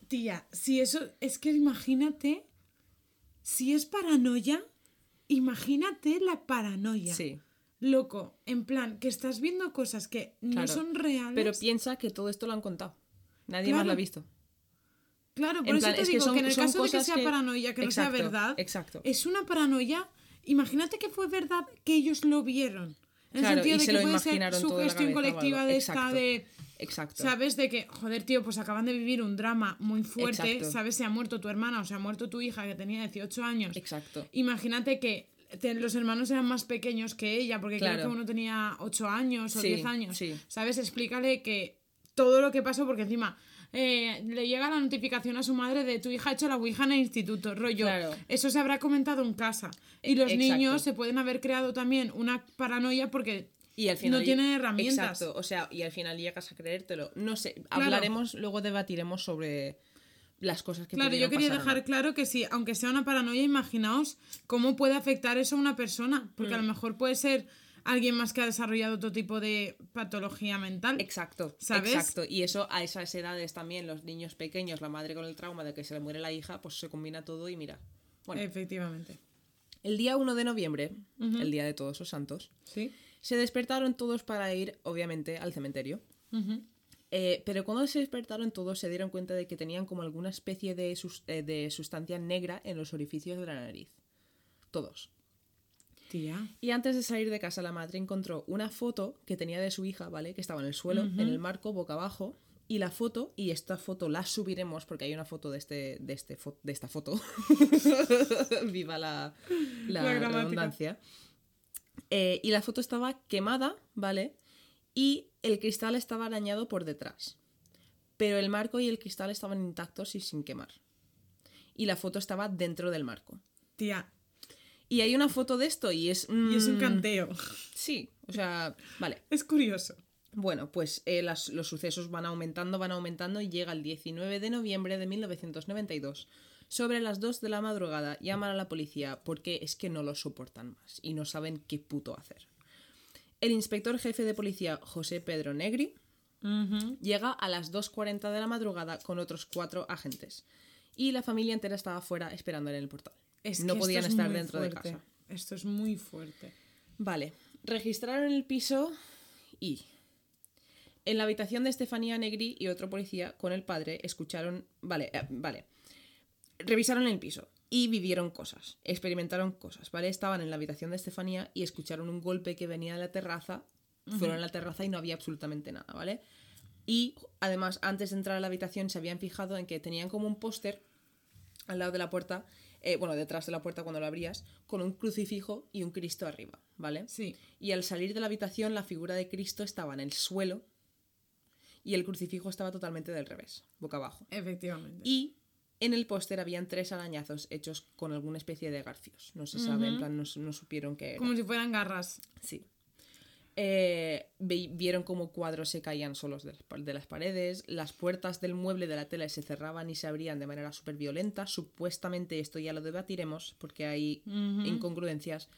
tía, si eso, es que imagínate, si es paranoia, imagínate la paranoia. Sí, Loco, en plan, que estás viendo cosas que no son reales. pero piensa que todo esto lo han contado. Nadie Claro. más lo ha visto. Claro, por En eso plan, te es que digo que, son- en el caso de que sea que- paranoia, que no sea Exacto, verdad, exacto. es una paranoia. Imagínate que fue verdad que ellos lo vieron. En el Claro, sentido y de se que puede ser cabeza o colectiva de esta Exacto. de. Exacto. ¿Sabes? De que, joder, tío, pues acaban de vivir un drama muy fuerte. Exacto. ¿Sabes? Se ha muerto tu hermana o se ha muerto tu hija que tenía 18 años. Exacto. Imagínate que te- los hermanos eran más pequeños que ella, porque creo Claro. que uno tenía 8 años o Sí, 10 años. sí. ¿Sabes? Explícale que todo lo que pasó, porque encima eh, le llega la notificación a su madre de tu hija ha hecho la Ouija en el instituto, rollo. Claro. Eso se habrá comentado en casa. Y los Exacto. niños se pueden haber creado también una paranoia porque Y al final no tienen herramientas. Exacto, o sea, y al final llegas a creértelo. No sé, hablaremos, luego debatiremos sobre las cosas que Claro, yo quería pasar dejar claro que sí, aunque sea una paranoia, imaginaos cómo puede afectar eso a una persona. Porque a Mm. lo mejor puede ser alguien más que ha desarrollado otro tipo de patología mental. Exacto, ¿Sabes? exacto. Y eso a esas edades también, los niños pequeños, la madre con el trauma de que se le muere la hija, pues se combina todo y mira. Bueno, Efectivamente. el día 1 de noviembre, el día de todos los santos, Sí. se despertaron todos para ir, obviamente, al cementerio. Eh, pero cuando se despertaron todos se dieron cuenta de que tenían como alguna especie de, sus- eh, de sustancia negra en los orificios de la nariz. Todos. Tía. Y antes de salir de casa la madre encontró una foto que tenía de su hija, ¿vale? Que estaba en el suelo, en el marco, boca abajo. Y la foto, y esta foto la subiremos porque hay una foto de, este, de, este fo- de esta foto. Viva la, la redundancia. Eh, y la foto estaba quemada, ¿vale? Y el cristal estaba dañado por detrás. Pero el marco y el cristal estaban intactos y sin quemar. Y la foto estaba dentro del marco. Tía. Y hay una foto de esto y es... Y es un mm, canteo. Sí, o sea, vale. Es curioso. Bueno, pues eh, las- los sucesos van aumentando, van aumentando y llega el 19 de noviembre de 1992, Sobre las 2 de la madrugada llaman a la policía porque es que no lo soportan más y no saben qué puto hacer. El inspector jefe de policía José Pedro Negri llega a las 2.40 de la madrugada con otros cuatro agentes y la familia entera estaba fuera esperándole en el portal. Es no podían es estar dentro de casa. Esto es muy fuerte. Vale, registraron el piso y en la habitación de Estefanía Negri y otro policía con el padre escucharon, vale, eh, vale, revisaron el piso y vivieron cosas, experimentaron cosas, ¿vale? Estaban en la habitación de Estefanía y escucharon un golpe que venía de la terraza, fueron a la terraza y no había absolutamente nada, ¿vale? Y además, antes de entrar a la habitación se habían fijado en que tenían como un póster al lado de la puerta, eh, bueno, detrás de la puerta cuando lo abrías, con un crucifijo y un Cristo arriba, ¿vale? Sí. Y al salir de la habitación, la figura de Cristo estaba en el suelo y el crucifijo estaba totalmente del revés, boca abajo. Efectivamente. Y en el póster habían tres arañazos hechos con alguna especie de garfios. No se sabe, en plan, no, no supieron qué era. Como si fueran garras. Sí. Eh, vieron como cuadros se caían solos de las, pa- de las paredes, las puertas del mueble de la tele se cerraban y se abrían de manera súper violenta. Supuestamente esto ya lo debatiremos porque hay incongruencias.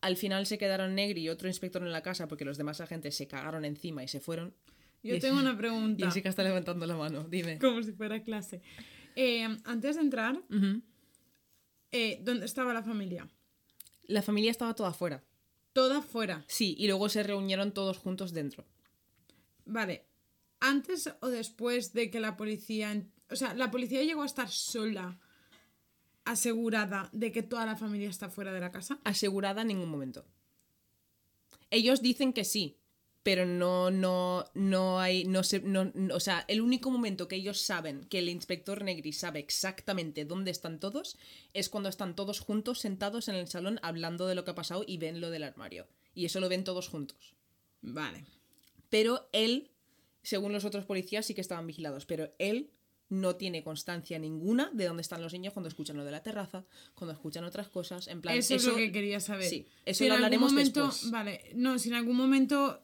Al final se quedaron Negri y otro inspector en la casa porque los demás agentes se cagaron encima y se fueron. Yo tengo una Y pregunta. Jessica está levantando la mano, dime. Como si fuera clase. Eh, antes de entrar, eh, ¿dónde estaba la familia? La familia estaba toda afuera. Toda fuera. Sí, y luego se reunieron todos juntos dentro. Vale. ¿Antes o después de que la policía... O sea, la policía llegó a estar sola, asegurada de que toda la familia está fuera de la casa. asegurada en ningún momento. Ellos dicen que sí, pero no, no, no hay, no se, no, no- o sea, el único momento que ellos saben que el inspector Negri sabe exactamente dónde están todos es cuando están todos juntos sentados en el salón hablando de lo que ha pasado y ven lo del armario. Y eso lo ven todos juntos. Vale. Pero él, según los otros policías, sí que estaban vigilados, pero él no tiene constancia ninguna de dónde están los niños cuando escuchan lo de la terraza, cuando escuchan otras cosas, en plan... Eso, es lo que quería saber. Sí, eso Si en lo algún hablaremos momento, después. Vale, no, si en algún momento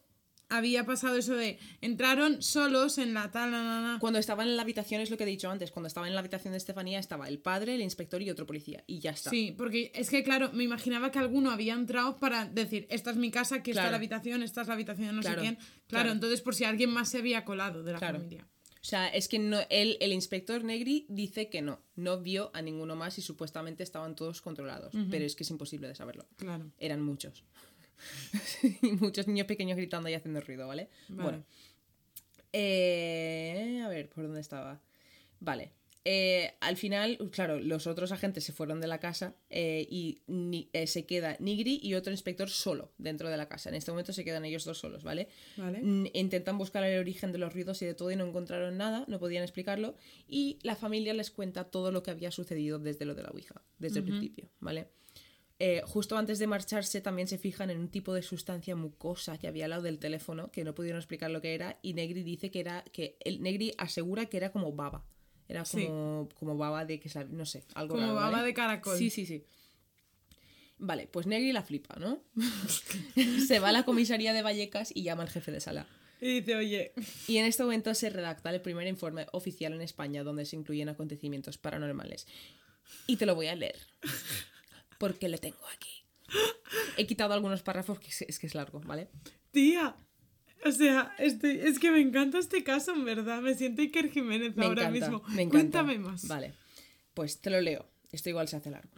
había pasado eso de entraron solos en la tal, na, na, na. Cuando estaban en la habitación, es lo que he dicho antes, cuando estaban en la habitación de Estefanía estaba el padre, el inspector y otro policía. Y ya está. Sí, porque es que, claro, me imaginaba que alguno había entrado para decir, esta es mi casa, está Claro. la habitación, esta es la habitación de no Claro, sé quién. Claro, claro. entonces por si alguien más se había colado de la familia. O sea, es que no, él, el inspector Negri dice que no, no vio a ninguno más y supuestamente estaban todos controlados. Pero es que es imposible de saberlo. Claro. Eran muchos. y muchos niños pequeños gritando y haciendo ruido, ¿vale? Vale. Bueno. Eh, a ver, ¿por dónde estaba? Vale. Eh, al final, claro, los otros agentes se fueron de la casa eh, y ni- eh, se queda Nigri y otro inspector solo dentro de la casa. En este momento se quedan ellos dos solos, ¿vale? Vale. Intentan buscar el origen de los ruidos y de todo y no encontraron nada, no podían explicarlo. Y la familia les cuenta todo lo que había sucedido desde lo de la Ouija, desde el principio, ¿vale? Eh, justo antes de marcharse también se fijan en un tipo de sustancia mucosa que había al lado del teléfono, que no pudieron explicar lo que era, y Negri dice que era, que el Negri asegura que era como baba. Era Sí. como, como baba de que no sé, algo Como raro, baba ¿vale? de caracol. Sí, sí, sí. Vale, pues Negri la flipa, ¿no? se va a la comisaría de Vallecas y llama al jefe de sala. Y dice, oye, Y en este momento se redacta el primer informe oficial en España donde se incluyen acontecimientos paranormales. Y te lo voy a leer. Porque lo tengo aquí. He quitado algunos párrafos que es, es que es largo, ¿vale? tía. O sea, estoy, es que me encanta este caso, en verdad. Me siento Iker Jiménez Me ahora encanta, mismo. me encanta. Cuéntame más. Vale. Pues te lo leo. Esto igual se hace largo.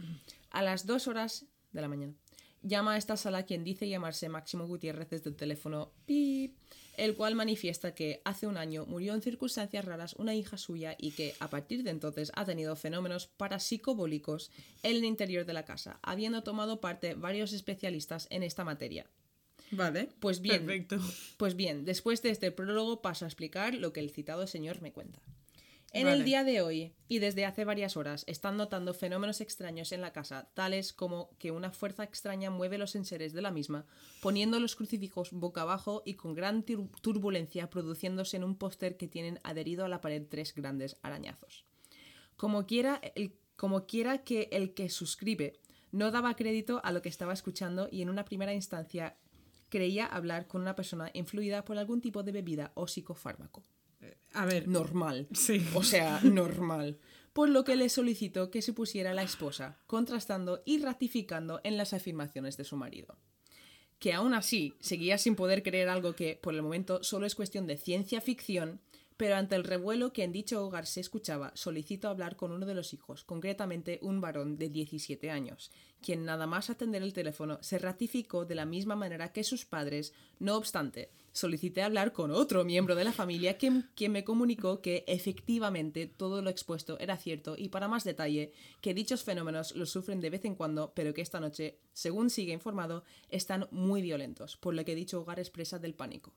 A las 2 horas de la mañana. Llama a esta sala quien dice llamarse Máximo Gutiérrez desde el teléfono pip, el cual manifiesta que hace un año murió en circunstancias raras una hija suya y que a partir de entonces ha tenido fenómenos parapsicobólicos en el interior de la casa, habiendo tomado parte varios especialistas en esta materia. Vale. Pues bien, Perfecto. pues bien, después de este prólogo paso a explicar lo que el citado señor me cuenta. En Vale. el día de hoy, y desde hace varias horas, están notando fenómenos extraños en la casa, tales como que una fuerza extraña mueve los enseres de la misma, poniendo los crucifijos boca abajo y con gran tur- turbulencia produciéndose en un póster que tienen adherido a la pared tres grandes arañazos. Como quiera, el- como quiera que el que suscribe no daba crédito a lo que estaba escuchando y en una primera instancia creía hablar con una persona influida por algún tipo de bebida o psicofármaco. A ver. Normal. Sí. O sea, normal. por lo que le solicitó que se pusiera la esposa, contrastando y ratificando en las afirmaciones de su marido. Que aún así seguía sin poder creer algo que, por el momento, solo es cuestión de ciencia ficción, pero ante el revuelo que en dicho hogar se escuchaba, solicitó hablar con uno de los hijos, concretamente un varón de 17 años, quien nada más atender el teléfono se ratificó de la misma manera que sus padres, no obstante, solicité hablar con otro miembro de la familia quien, quien me comunicó que efectivamente todo lo expuesto era cierto y para más detalle, que dichos fenómenos los sufren de vez en cuando, pero que esta noche, según sigue informado, están muy violentos, por lo que dicho hogar expresa del pánico.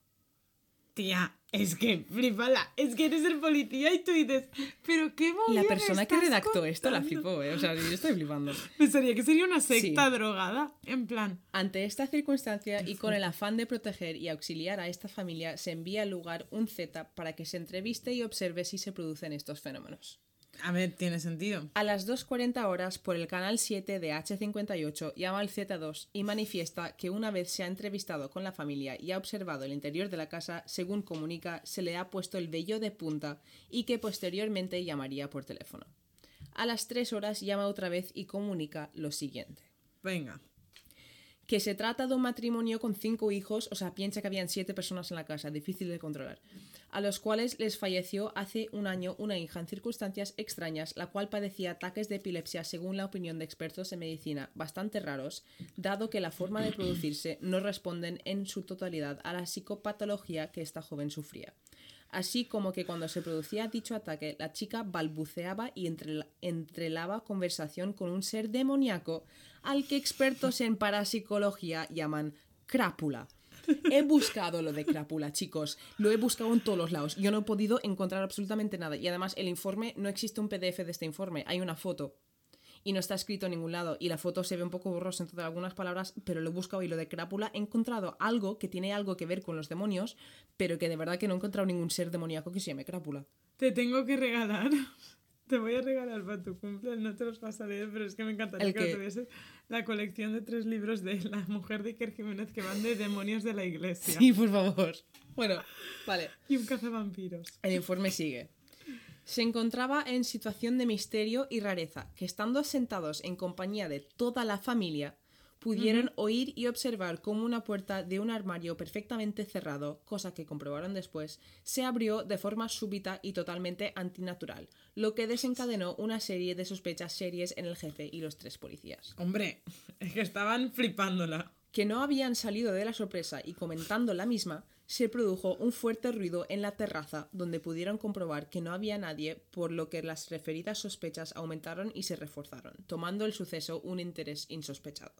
Tía, es que flipala, es que eres el policía y tú dices, pero qué La persona que redactó esto la contando?". flipó, ¿eh? O sea, yo estoy flipando. Pensaría que sería una secta Sí. drogada, en plan. Ante esta circunstancia y con el afán de proteger y auxiliar a esta familia, se envía al lugar un Z para que se entreviste y observe si se producen estos fenómenos. A ver, tiene sentido. A las 2.40 horas, por el canal 7 de H58, llama al Z2 y manifiesta que una vez se ha entrevistado con la familia y ha observado el interior de la casa, según comunica, se le ha puesto el vello de punta y que posteriormente llamaría por teléfono. A las 3 horas llama otra vez y comunica lo siguiente Venga. Que se trata de un matrimonio con cinco hijos, o sea, piensa que habían siete personas en la casa, difícil de controlar, a los cuales les falleció hace un año una hija en circunstancias extrañas, la cual padecía ataques de epilepsia, según la opinión de expertos en medicina, bastante raros, dado que la forma de producirse no responden en su totalidad a la psicopatología que esta joven sufría. Así como que cuando se producía dicho ataque, la chica balbuceaba y entrela- entrelaba conversación con un ser demoníaco al que expertos en parapsicología llaman crápula. He buscado lo de crápula, chicos. Lo he buscado en todos los lados. Yo no he podido encontrar absolutamente nada. Y además, el informe, no existe un PDF de este informe. Hay una foto. Y no está escrito en ningún lado. Y la foto se ve un poco borrosa entre algunas palabras, pero lo he buscado y lo de crápula he encontrado algo que tiene algo que ver con los demonios, pero que de verdad que no he encontrado ningún ser demoníaco que se llame crápula. Te tengo que regalar. Te voy a regalar para tu cumple, no te los vas a leer, pero es que me encantaría ¿El que tuvieses. La colección de tres libros de la mujer de Iker Jiménez que van de demonios de la iglesia. Sí, por favor. Bueno, vale. Y un cazavampiros. El informe sigue. Se encontraba en situación de misterio y rareza, que estando sentados en compañía de toda la familia, pudieron oír y observar cómo una puerta de un armario perfectamente cerrado, cosa que comprobaron después, se abrió de forma súbita y totalmente antinatural, lo que desencadenó una serie de sospechas serias en el jefe y los tres policías. Hombre, es que estaban flipándola. que no habían salido de la sorpresa y comentando la misma, se produjo un fuerte ruido en la terraza donde pudieron comprobar que no había nadie, por lo que las referidas sospechas aumentaron y se reforzaron, tomando el suceso un interés insospechado.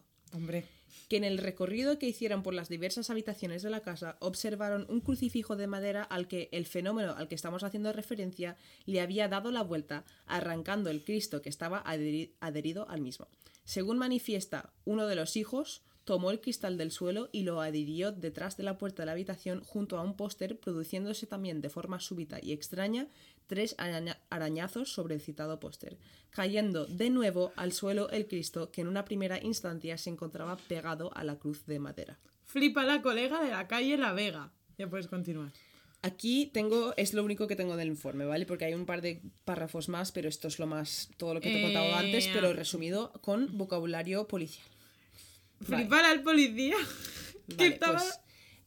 Que en el recorrido que hicieron por las diversas habitaciones de la casa observaron un crucifijo de madera al que el fenómeno al que estamos haciendo referencia le había dado la vuelta, arrancando el Cristo que estaba adheri- adherido al mismo. Según manifiesta uno de los hijos, tomó el cristal del suelo y lo adhirió detrás de la puerta de la habitación junto a un póster, produciéndose también de forma súbita y extraña tres araña- arañazos sobre el citado póster, cayendo de nuevo al suelo el Cristo que en una primera instancia se encontraba pegado a la cruz de madera. flipa la colega de la calle La Vega. Ya puedes continuar. Aquí tengo, es lo único que tengo del informe, ¿vale? Porque hay un par de párrafos más, pero esto es lo más, todo lo que te he contado Eh, antes, pero resumido con vocabulario policial. Vale. Flipar al policía. que estaba... pues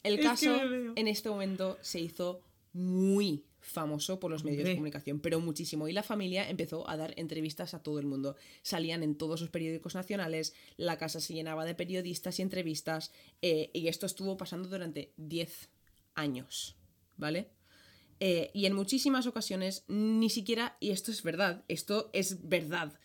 el es que caso en este momento se hizo muy famoso por los medios de comunicación, pero muchísimo. Y la familia empezó a dar entrevistas a todo el mundo. Salían en todos los periódicos nacionales, la casa se llenaba de periodistas y entrevistas, eh, y esto estuvo pasando durante 10 años, ¿vale? Eh, y en muchísimas ocasiones, ni siquiera, y esto es verdad, esto es verdad,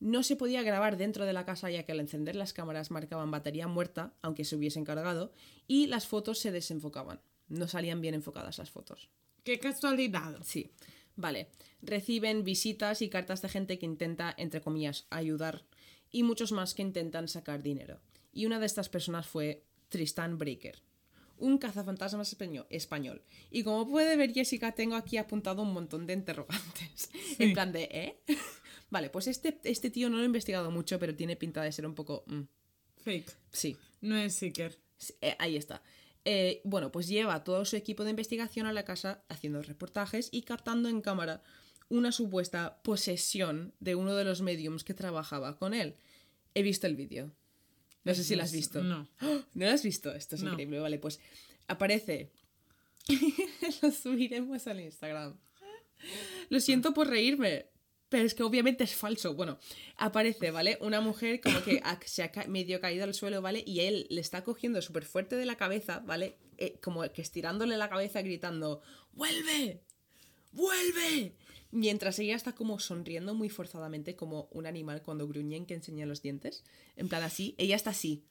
no se podía grabar dentro de la casa ya que al encender las cámaras marcaban batería muerta, aunque se hubiesen cargado, y las fotos se desenfocaban. No salían bien enfocadas las fotos. Qué casualidad. Sí, vale. Reciben visitas y cartas de gente que intenta, entre comillas, ayudar y muchos más que intentan sacar dinero. Y una de estas personas fue Tristan Breaker, un cazafantasmas español. Y como puede ver Jessica, tengo aquí apuntado un montón de interrogantes. En plan de, ¿eh? Vale, pues este, este tío no lo he investigado mucho, pero tiene pinta de ser un poco... mm, Fake. sí, No es Seeker. Sí, eh, ahí está. Eh, bueno, pues lleva todo su equipo de investigación a la casa haciendo reportajes y captando en cámara una supuesta posesión de uno de los mediums que trabajaba con él. He visto el vídeo. No sé si lo has visto. No. ¿No lo has visto? Esto es No. increíble. Vale, pues aparece. lo subiremos al Instagram. Lo siento por reírme. Pero es que obviamente es falso. Bueno, aparece, ¿vale? Una mujer como que se ha medio caído al suelo, ¿vale? Y él le está cogiendo súper fuerte de la cabeza, ¿vale? Eh, como que estirándole la cabeza gritando, ¡vuelve! ¡Vuelve! Mientras ella está como sonriendo muy forzadamente, como un animal cuando gruñen que enseña los dientes. En plan así, ella está así.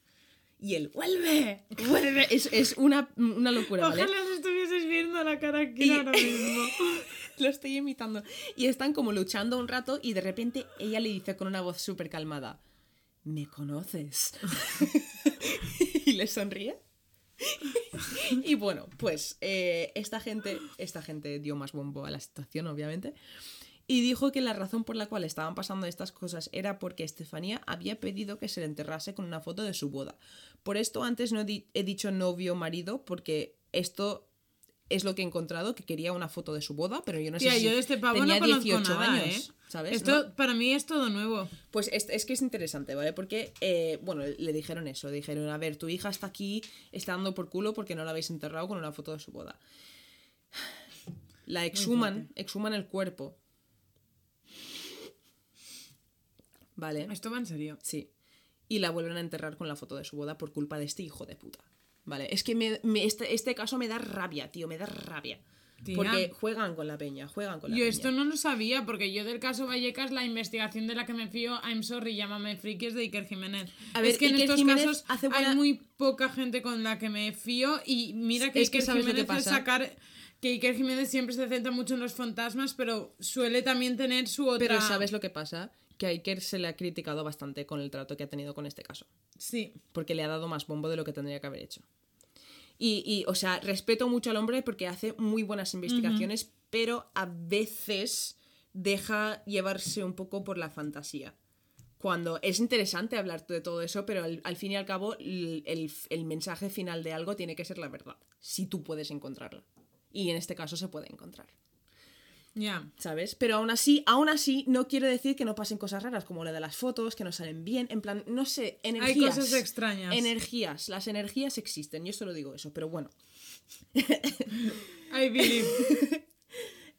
Y él, ¡vuelve! ¡Vuelve! Es, es una, una locura, ¿vale? Ojalá os estuvieses viendo la cara aquí Y- ahora mismo. Lo estoy imitando. Y están como luchando un rato y de repente ella le dice con una voz súper calmada, ¿me conoces? y le sonríe. y bueno, pues eh, esta gente, esta gente dio más bombo a la situación, obviamente. Y dijo que la razón por la cual estaban pasando estas cosas era porque Estefanía había pedido que se le enterrase con una foto de su boda. Por esto antes no he, di- he dicho novio marido, porque esto es lo que he encontrado, que quería una foto de su boda, pero yo no Tía, sé si yo de este pavo tenía no conozco 18 nada, años, ¿eh? ¿sabes? Esto ¿No? para mí es todo nuevo. Pues es, es que es interesante, ¿vale? Porque, eh, bueno, le dijeron eso, le dijeron, a ver, tu hija está aquí, está dando por culo porque no la habéis enterrado con una foto de su boda. La exhuman, exhuman el cuerpo. ¿Vale? Esto va en serio. Sí. Y la vuelven a enterrar con la foto de su boda por culpa de este hijo de puta. Vale, es que me- me- este, este caso me da rabia, tío, me da rabia. Tía. Porque juegan con la peña, juegan con la Yo peña. esto no lo sabía, porque yo del caso Vallecas, la investigación de la que me fío, I'm sorry, llámame friki, es de Iker Jiménez. A ver, es que en Iker estos Jiménez casos hace buena- hay muy poca gente con la que me fío y mira que Es que Iker ¿sabes lo que Jiménez pasa? sacar... Que Iker Jiménez siempre se centra mucho en los fantasmas, pero suele también tener su otra... Pero ¿sabes lo que pasa? Que a Iker se le ha criticado bastante con el trato que ha tenido con este caso. Sí. Porque le ha dado más bombo de lo que tendría que haber hecho. Y, y, o sea, respeto mucho al hombre porque hace muy buenas investigaciones, pero a veces deja llevarse un poco por la fantasía. Cuando es interesante hablar de todo eso, pero al, al fin y al cabo el, el- el mensaje final de algo tiene que ser la verdad, si tú puedes encontrarla. Y en este caso se puede encontrar. Ya. ¿sabes? Pero aún así, aún así, no quiere decir que no pasen cosas raras, como la de las fotos, que no salen bien, en plan, no sé, energías. cosas extrañas. Energías, las energías existen, yo solo digo eso, pero bueno. I believe.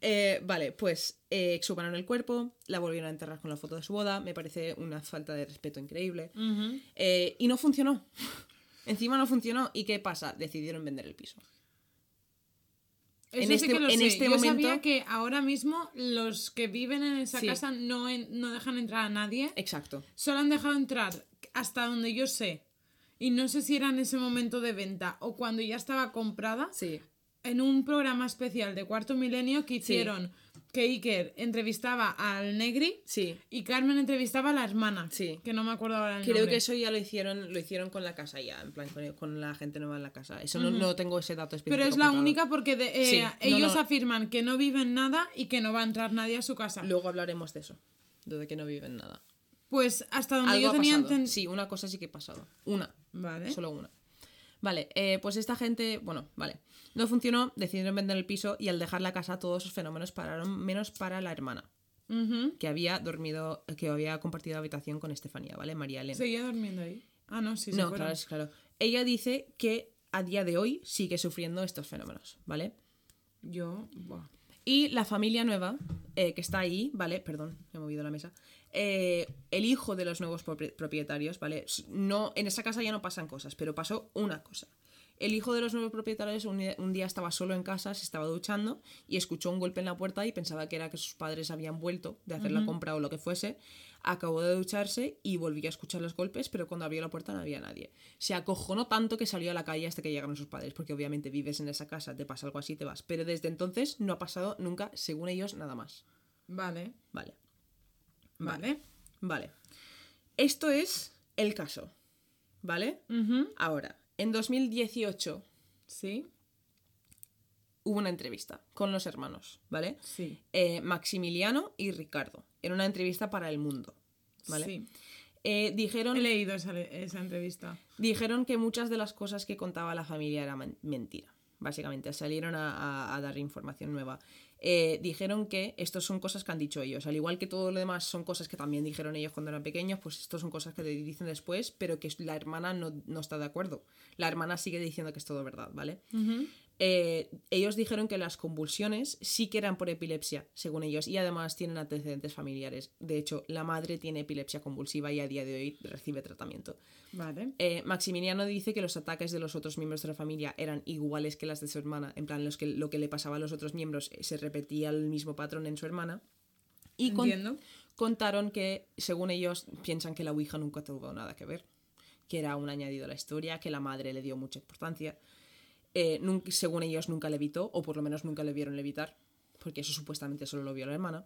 Eh, vale, pues eh, exhumaron el cuerpo, la volvieron a enterrar con la foto de su boda, me parece una falta de respeto increíble. Eh, y no funcionó. Encima no funcionó, ¿y qué pasa? Decidieron vender el piso. Eso En sí este- que lo en sé. este Yo momento- sabía que ahora mismo los que viven en esa Sí. casa no, en- no dejan entrar a nadie. Exacto. Solo han dejado entrar hasta donde yo sé. Y no sé si era en ese momento de venta o cuando ya estaba comprada. Sí. En un programa especial de Cuarto Milenio que hicieron que Iker entrevistaba al Negri Sí. y Carmen entrevistaba a la hermana. Sí. Que no me acuerdo ahora el Creo nombre. que eso ya lo hicieron, lo hicieron con la casa ya, en plan con, la gente nueva en la casa. Eso no, no tengo ese dato específico. Pero es la única porque de- eh, Sí, ellos no. afirman que no viven nada y que no va a entrar nadie a su casa. Luego hablaremos de eso. De que no viven nada. Pues hasta donde Algo yo tenía entendido. Sí, una cosa sí que ha pasado. Una. Vale. Solo una. Vale, eh, pues esta gente, bueno, vale. No funcionó, decidieron vender el piso y al dejar la casa todos esos fenómenos pararon, menos para la hermana, que había dormido, que había compartido habitación con Estefanía, ¿vale? María Elena. Seguía durmiendo ahí. Ah, no, sí, se no, claro, es claro. Ella dice que a día de hoy sigue sufriendo estos fenómenos, ¿vale? Yo. buah. Y la familia nueva, eh, que está ahí, ¿vale? Perdón, he movido la mesa. Eh, el hijo de los nuevos propietarios, ¿vale? No, en esa casa ya no pasan cosas, pero pasó una cosa. El hijo de los nuevos propietarios un día, un día estaba solo en casa, se estaba duchando y escuchó un golpe en la puerta y pensaba que era que sus padres habían vuelto de hacer la compra o lo que fuese. Acabó de ducharse y volvió a escuchar los golpes, pero cuando abrió la puerta no había nadie. Se acojonó tanto que salió a la calle hasta que llegaron sus padres, porque obviamente vives en esa casa, te pasa algo así, te vas. Pero desde entonces no ha pasado nunca, según ellos, nada más. Vale. Vale. Vale. Vale. Esto es el caso. ¿Vale? Ahora, en 2018 Sí. hubo una entrevista con los hermanos, ¿vale? Sí. Eh, Maximiliano y Ricardo. Era una entrevista para el mundo. ¿Vale? Sí. Eh, dijeron, He leído esa, esa entrevista. dijeron que muchas de las cosas que contaba la familia era men- mentira. Básicamente, salieron a, a- a dar información nueva. Eh, dijeron que estos son cosas que han dicho ellos. Al igual que todo lo demás son cosas que también dijeron ellos cuando eran pequeños, pues estos son cosas que dicen después, pero que la hermana no, no está de acuerdo. La hermana sigue diciendo que es todo verdad, ¿vale? Eh, ellos dijeron que las convulsiones sí que eran por epilepsia, según ellos, y además tienen antecedentes familiares. De hecho, la madre tiene epilepsia convulsiva y a día de hoy recibe tratamiento. Vale. Eh, Maximiliano dice que los ataques de los otros miembros de la familia eran iguales que las de su hermana, en plan, los que, lo que le pasaba a los otros miembros eh, se repetía el mismo patrón en su hermana. Y con- contaron que, según ellos, piensan que la Ouija nunca tuvo nada que ver, que era un añadido a la historia, que la madre le dio mucha importancia. Eh, según ellos, nunca levitó, o por lo menos nunca le vieron levitar, porque eso supuestamente solo lo vio la hermana,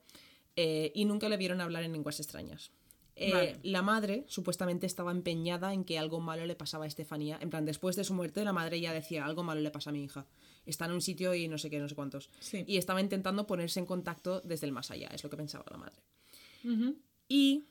eh, y nunca le vieron hablar en lenguas extrañas. Eh, Vale. La madre supuestamente estaba empeñada en que algo malo le pasaba a Estefanía. En plan, después de su muerte, la madre ya decía, algo malo le pasa a mi hija. Está en un sitio y no sé qué, no sé cuántos. Sí. Y estaba intentando ponerse en contacto desde el más allá, es lo que pensaba la madre. Y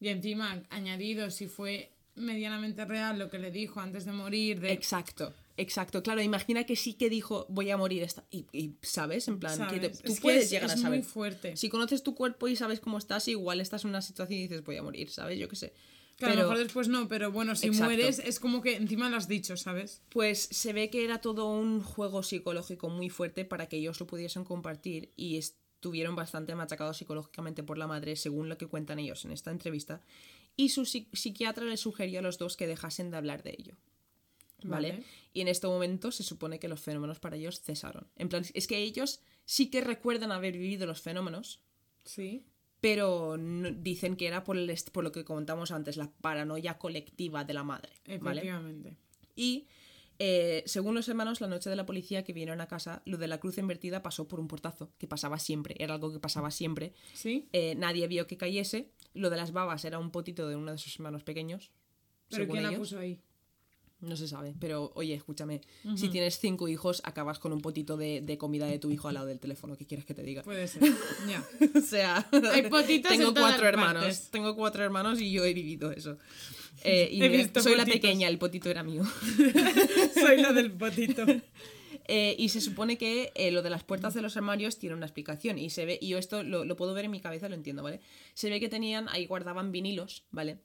Y encima, añadido, si fue medianamente real lo que le dijo antes de morir, de... Exacto, exacto. Claro, imagina que sí que dijo voy a morir esta. Y, y, sabes, en plan, que te- tú Es que puedes es- llegar a es saber. muy fuerte. Si conoces tu cuerpo y sabes cómo estás, igual estás en una situación y dices voy a morir, ¿sabes? Yo qué sé. Que a lo Pero, mejor después no, pero bueno, si Exacto. mueres es como que encima lo has dicho, ¿sabes? pues se ve que era todo un juego psicológico muy fuerte para que ellos lo pudiesen compartir y estuvieron bastante machacados psicológicamente por la madre, según lo que cuentan ellos en esta entrevista. Y su psi- psiquiatra les sugirió a los dos que dejasen de hablar de ello. ¿Vale? Vale. Y en este momento se supone que los fenómenos para ellos cesaron. En plan, es que ellos sí que recuerdan haber vivido los fenómenos, Sí. pero no- dicen que era por, el por lo que comentamos antes, la paranoia colectiva de la madre. ¿vale? Efectivamente. Y eh, según los hermanos, la noche de la policía que vinieron a casa, lo de la cruz invertida pasó por un portazo, que pasaba siempre, era algo que pasaba siempre. Sí. Eh, nadie vio que cayese. Lo de las babas era un potito de uno de sus hermanos pequeños. Pero ¿quién la puso ahí? No se sabe, pero oye, escúchame. Si tienes cinco hijos, acabas con un potito de, de comida de tu hijo al lado del teléfono. ¿Qué quieres que te diga? Puede ser. ya. o sea, Hay potitos tengo cuatro hermanos. partes. Tengo cuatro hermanos y yo he vivido eso. Eh, y He mira, visto soy la pequeña, el potito era mío. Soy la del potito. Eh, y se supone que eh, lo de las puertas de los armarios tiene una explicación. Y se ve, y yo esto lo, lo puedo ver en mi cabeza, lo entiendo, ¿vale? Se ve que tenían, ahí guardaban vinilos, ¿vale?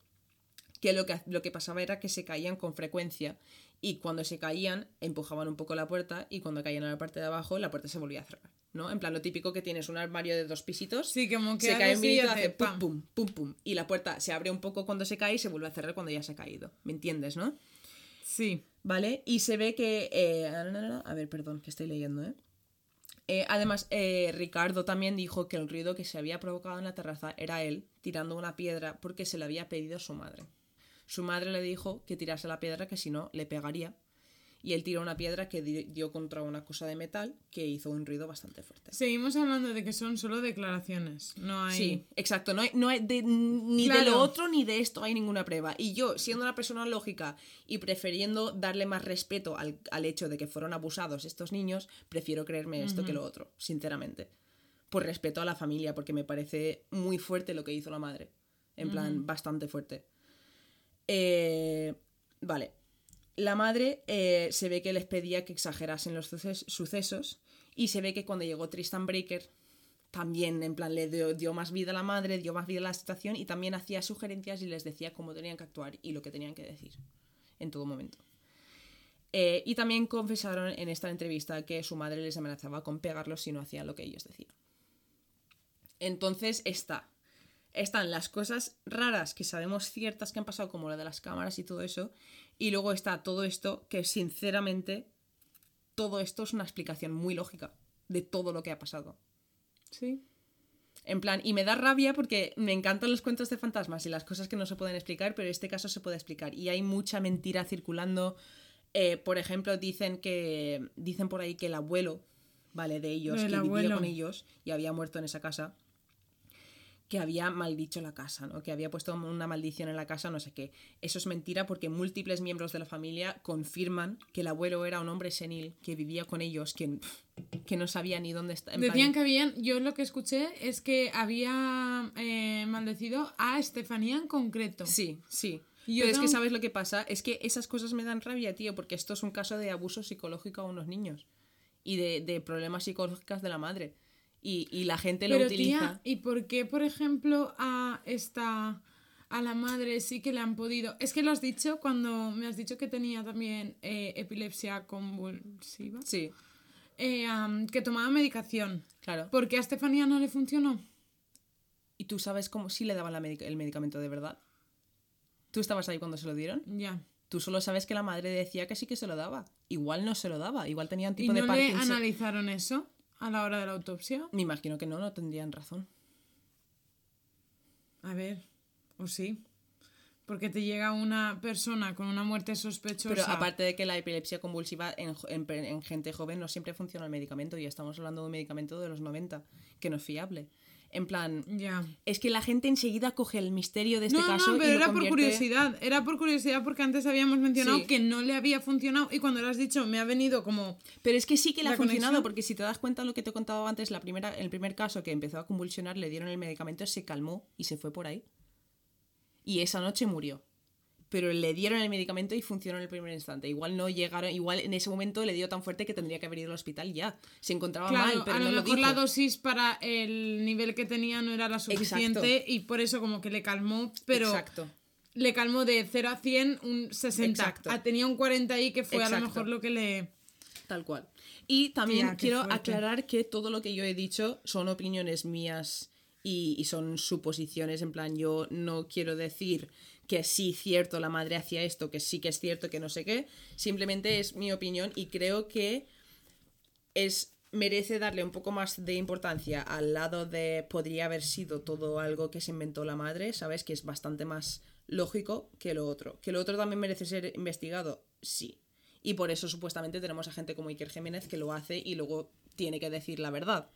Que lo que, lo que pasaba era que se caían con frecuencia. Y cuando se caían, empujaban un poco la puerta. Y cuando caían a la parte de abajo, la puerta se volvía a cerrar. ¿No? En plan, lo típico que tienes un armario de dos pisitos. Sí, como que se cae un y vinito, hace pum, pum, pum, pum. Y la puerta se abre un poco cuando se cae y se vuelve a cerrar cuando ya se ha caído. ¿Me entiendes, no? Sí. ¿Vale? Y se ve que... eh, a ver, perdón, que estoy leyendo, ¿eh? Eh, además, eh, Ricardo también dijo que el ruido que se había provocado en la terraza era él tirando una piedra porque se le había pedido su madre. Su madre le dijo que tirase la piedra que si no le pegaría. Y él tiró una piedra que di- dio contra una cosa de metal que hizo un ruido bastante fuerte. Seguimos hablando de que son solo declaraciones. No hay. Sí, exacto. No hay, no hay de- ni de lo otro ni de esto hay ninguna prueba. Y yo, siendo una persona lógica y prefiriendo darle más respeto al, al hecho de que fueron abusados estos niños, prefiero creerme esto que lo otro, sinceramente. Por respeto a la familia, porque me parece muy fuerte lo que hizo la madre. En plan, bastante fuerte. Eh, vale. La madre eh, se ve que les pedía que exagerasen los suces- sucesos y se ve que cuando llegó Tristan Breaker también en plan le dio, dio más vida a la madre, dio más vida a la situación y también hacía sugerencias y les decía cómo tenían que actuar y lo que tenían que decir en todo momento. Eh, y también confesaron en esta entrevista que su madre les amenazaba con pegarlos si no hacían lo que ellos decían. Entonces está. Están las cosas raras que sabemos ciertas que han pasado, como la de las cámaras y todo eso. Y luego está todo esto que sinceramente todo esto es una explicación muy lógica de todo lo que ha pasado. Sí. En plan, y me da rabia porque me encantan los cuentos de fantasmas y las cosas que no se pueden explicar, pero en este caso se puede explicar. Y hay mucha mentira circulando. Eh, por ejemplo, dicen que. Dicen por ahí que el abuelo, ¿vale? De ellos, que vivía con ellos y había muerto en esa casa. Que había maldicho la casa, ¿no? Que había puesto una maldición en la casa, no sé qué. Eso es mentira porque múltiples miembros de la familia confirman que el abuelo era un hombre senil que vivía con ellos, que, que no sabía ni dónde plan- Decían que habían, yo lo que escuché es que había eh, maldecido a Estefanía en concreto. Sí, sí. Yo Pero es que sabes lo que pasa, es que esas cosas me dan rabia, tío, porque esto es un caso de abuso psicológico a unos niños y de, de problemas psicológicos de la madre. Y, y la gente lo Pero utiliza. tía, ¿y por qué, por ejemplo, a esta a la madre sí que le han podido? Es que lo has dicho cuando me has dicho que tenía también eh, epilepsia convulsiva, Sí, eh, que tomaba medicación. claro. ¿Por qué a Estefanía no le funcionó? ¿Y tú sabes cómo sí le daban la el medicamento de verdad? ¿Tú estabas ahí cuando se lo dieron? Ya. Tú solo sabes que la madre decía que sí que se lo daba. Igual no se lo daba, igual tenía un ¿Y tipo no de le Parkinson. analizaron eso a la hora de la autopsia? Me imagino que no, no tendrían razón. A ver, o sí. Porque te llega una persona con una muerte sospechosa. Pero aparte de que la epilepsia convulsiva en, en en gente joven no siempre funciona el medicamento y estamos hablando de un medicamento de los 90 que no es fiable. En plan, es que la gente enseguida coge el misterio de este no, caso no, pero y era por curiosidad. Era por curiosidad porque antes habíamos mencionado Sí. que no le había funcionado y cuando lo has dicho me ha venido como... Pero es que sí que le ha ¿La funcionado, conexión? porque si te das cuenta lo que te he contado antes, la primera, el primer caso que empezó a convulsionar, le dieron el medicamento, se calmó y se fue por ahí. Y esa noche murió. Pero le dieron el medicamento y funcionó en el primer instante. Igual no llegaron, igual en ese momento le dio tan fuerte que tendría que haber ido al hospital ya. Se encontraba Claro, mal, pero a lo no lo mejor dijo. la dosis para el nivel que tenía no era la suficiente Exacto. y por eso como que le calmó, pero Exacto. le calmó de 0 a 100 un 60. Exacto. Ah, tenía un 40 ahí que fue a lo mejor lo que le... Tal cual. Y también Tía, quiero fuerte. aclarar que todo lo que yo he dicho son opiniones mías y, y son suposiciones. En plan, yo no quiero decir que sí, cierto, la madre hacía esto, que sí que es cierto, que no sé qué. Simplemente es mi opinión y creo que es merece darle un poco más de importancia al lado de podría haber sido todo algo que se inventó la madre, ¿sabes? Que es bastante más lógico que lo otro. Que lo otro también merece ser investigado, sí. Y por eso supuestamente tenemos a gente como Iker Jiménez que lo hace y luego tiene que decir la verdad.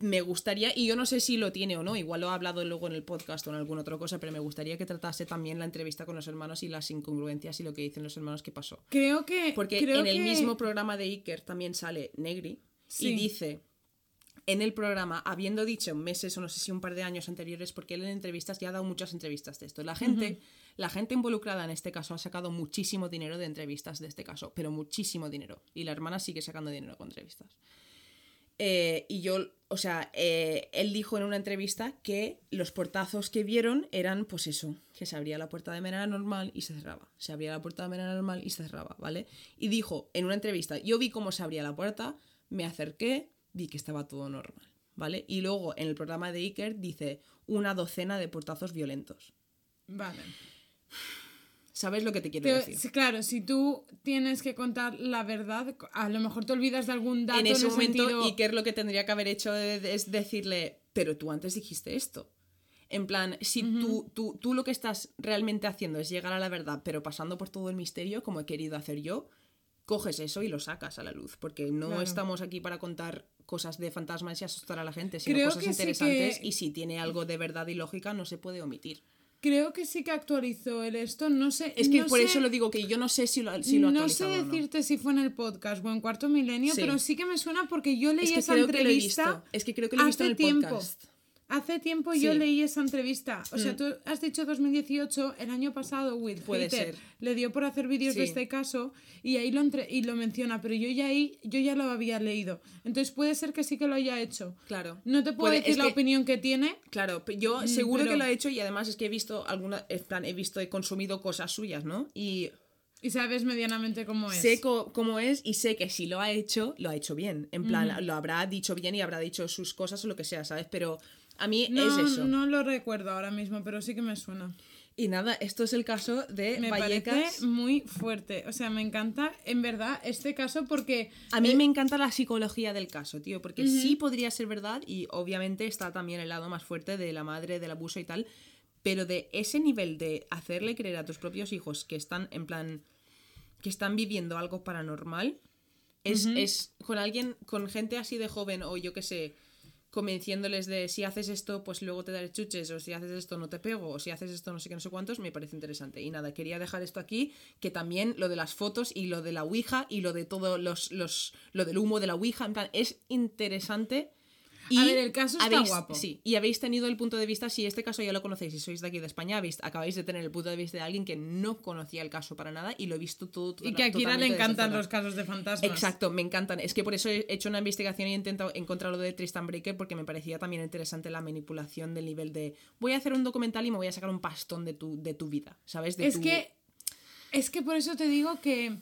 Me gustaría, y yo no sé si lo tiene o no, igual lo ha hablado luego en el podcast o en alguna otra cosa, pero me gustaría que tratase también la entrevista con los hermanos y las incongruencias y lo que dicen los hermanos que pasó. Creo que... Porque creo en el que- mismo programa de Iker también sale Negri Sí. y dice en el programa, habiendo dicho meses o no sé si un par de años anteriores, porque él en entrevistas ya ha dado muchas entrevistas de esto. La gente, la gente involucrada en este caso ha sacado muchísimo dinero de entrevistas de este caso, pero muchísimo dinero. Y la hermana sigue sacando dinero con entrevistas. Eh, y yo, o sea, eh, él dijo en una entrevista que los portazos que vieron eran, pues eso, que se abría la puerta de manera normal y se cerraba. Se abría la puerta de manera normal y se cerraba, ¿vale? Y dijo en una entrevista, yo vi cómo se abría la puerta, me acerqué, vi que estaba todo normal, ¿vale? Y luego en el programa de Iker dice una docena de portazos violentos. Vale. ¿Sabes lo que te quiero decir? claro, si tú tienes que contar la verdad, a lo mejor te olvidas de algún dato en ese el momento sentido- Iker lo que tendría que haber hecho es decirle, pero tú antes dijiste esto. En plan, si tú, tú, tú lo que estás realmente haciendo es llegar a la verdad, pero pasando por todo el misterio, como he querido hacer yo, coges eso y lo sacas a la luz, porque no Claro. estamos aquí para contar cosas de fantasmas y asustar a la gente, sino Creo cosas sí interesantes que- y si tiene algo de verdad y lógica no se puede omitir. Creo que sí que actualizó el esto, no sé. Es que no por sé- eso lo digo, que yo no sé si lo, si lo no sé no. decirte si fue en el podcast o en Cuarto Milenio, Sí. pero sí que me suena porque yo leí Es que esa que entrevista. visto. Es que creo que lo he visto en el tiempo. podcast. Hace tiempo yo Sí. leí esa entrevista. O sea, Mm. tú has dicho 2018, el año pasado Will Puede Hater ser. le dio por hacer vídeos de este caso y ahí lo entre- y lo menciona, pero yo ya ahí yo ya lo había leído. Entonces puede ser que sí que lo haya hecho. Claro. No te puedo Puede- decir la que- opinión que tiene. Claro, yo Mm, seguro pero- que lo he hecho y además es que he visto alguna, en plan, he visto, he consumido cosas suyas, ¿no? Y Y sabes medianamente cómo es. sé cómo es y sé que si lo ha hecho, lo ha hecho bien. En plan, lo habrá dicho bien y habrá dicho sus cosas o lo que sea, ¿sabes? Pero a mí no, es eso. no lo recuerdo ahora mismo, pero sí que me suena. Y nada, esto es el caso de Me Vallecas. parece muy fuerte. O sea, me encanta en verdad este caso porque A mí me encanta la psicología del caso, tío, porque sí podría ser verdad y obviamente está también el lado más fuerte de la madre, del abuso y tal, pero de ese nivel de hacerle creer a tus propios hijos que están en plan, que están viviendo algo paranormal, es, es con alguien, con gente así de joven o yo qué sé, convenciéndoles de si haces esto, pues luego te daré chuches, o si haces esto no te pego, o si haces esto no sé qué, no sé cuántos, me parece interesante. Y nada, quería dejar esto aquí, que también lo de las fotos y lo de la Ouija y lo de todo los, los, lo del humo de la Ouija, en plan, es interesante A ver, el caso está habéis- guapo. Sí, y habéis tenido el punto de vista, si este caso ya lo conocéis y sois de aquí de España, habéis, acabáis de tener el punto de vista de alguien que no conocía el caso para nada y lo he visto todo. Y que a Kira le encantan los casos de fantasmas. Exacto, me encantan. Es que por eso he hecho una investigación y he intentado encontrar lo de Tristan Breaker porque me parecía también interesante la manipulación del nivel de voy a hacer un documental y me voy a sacar un pastón de tu, de tu vida, ¿sabes? De Es tu- que, es que por eso te digo que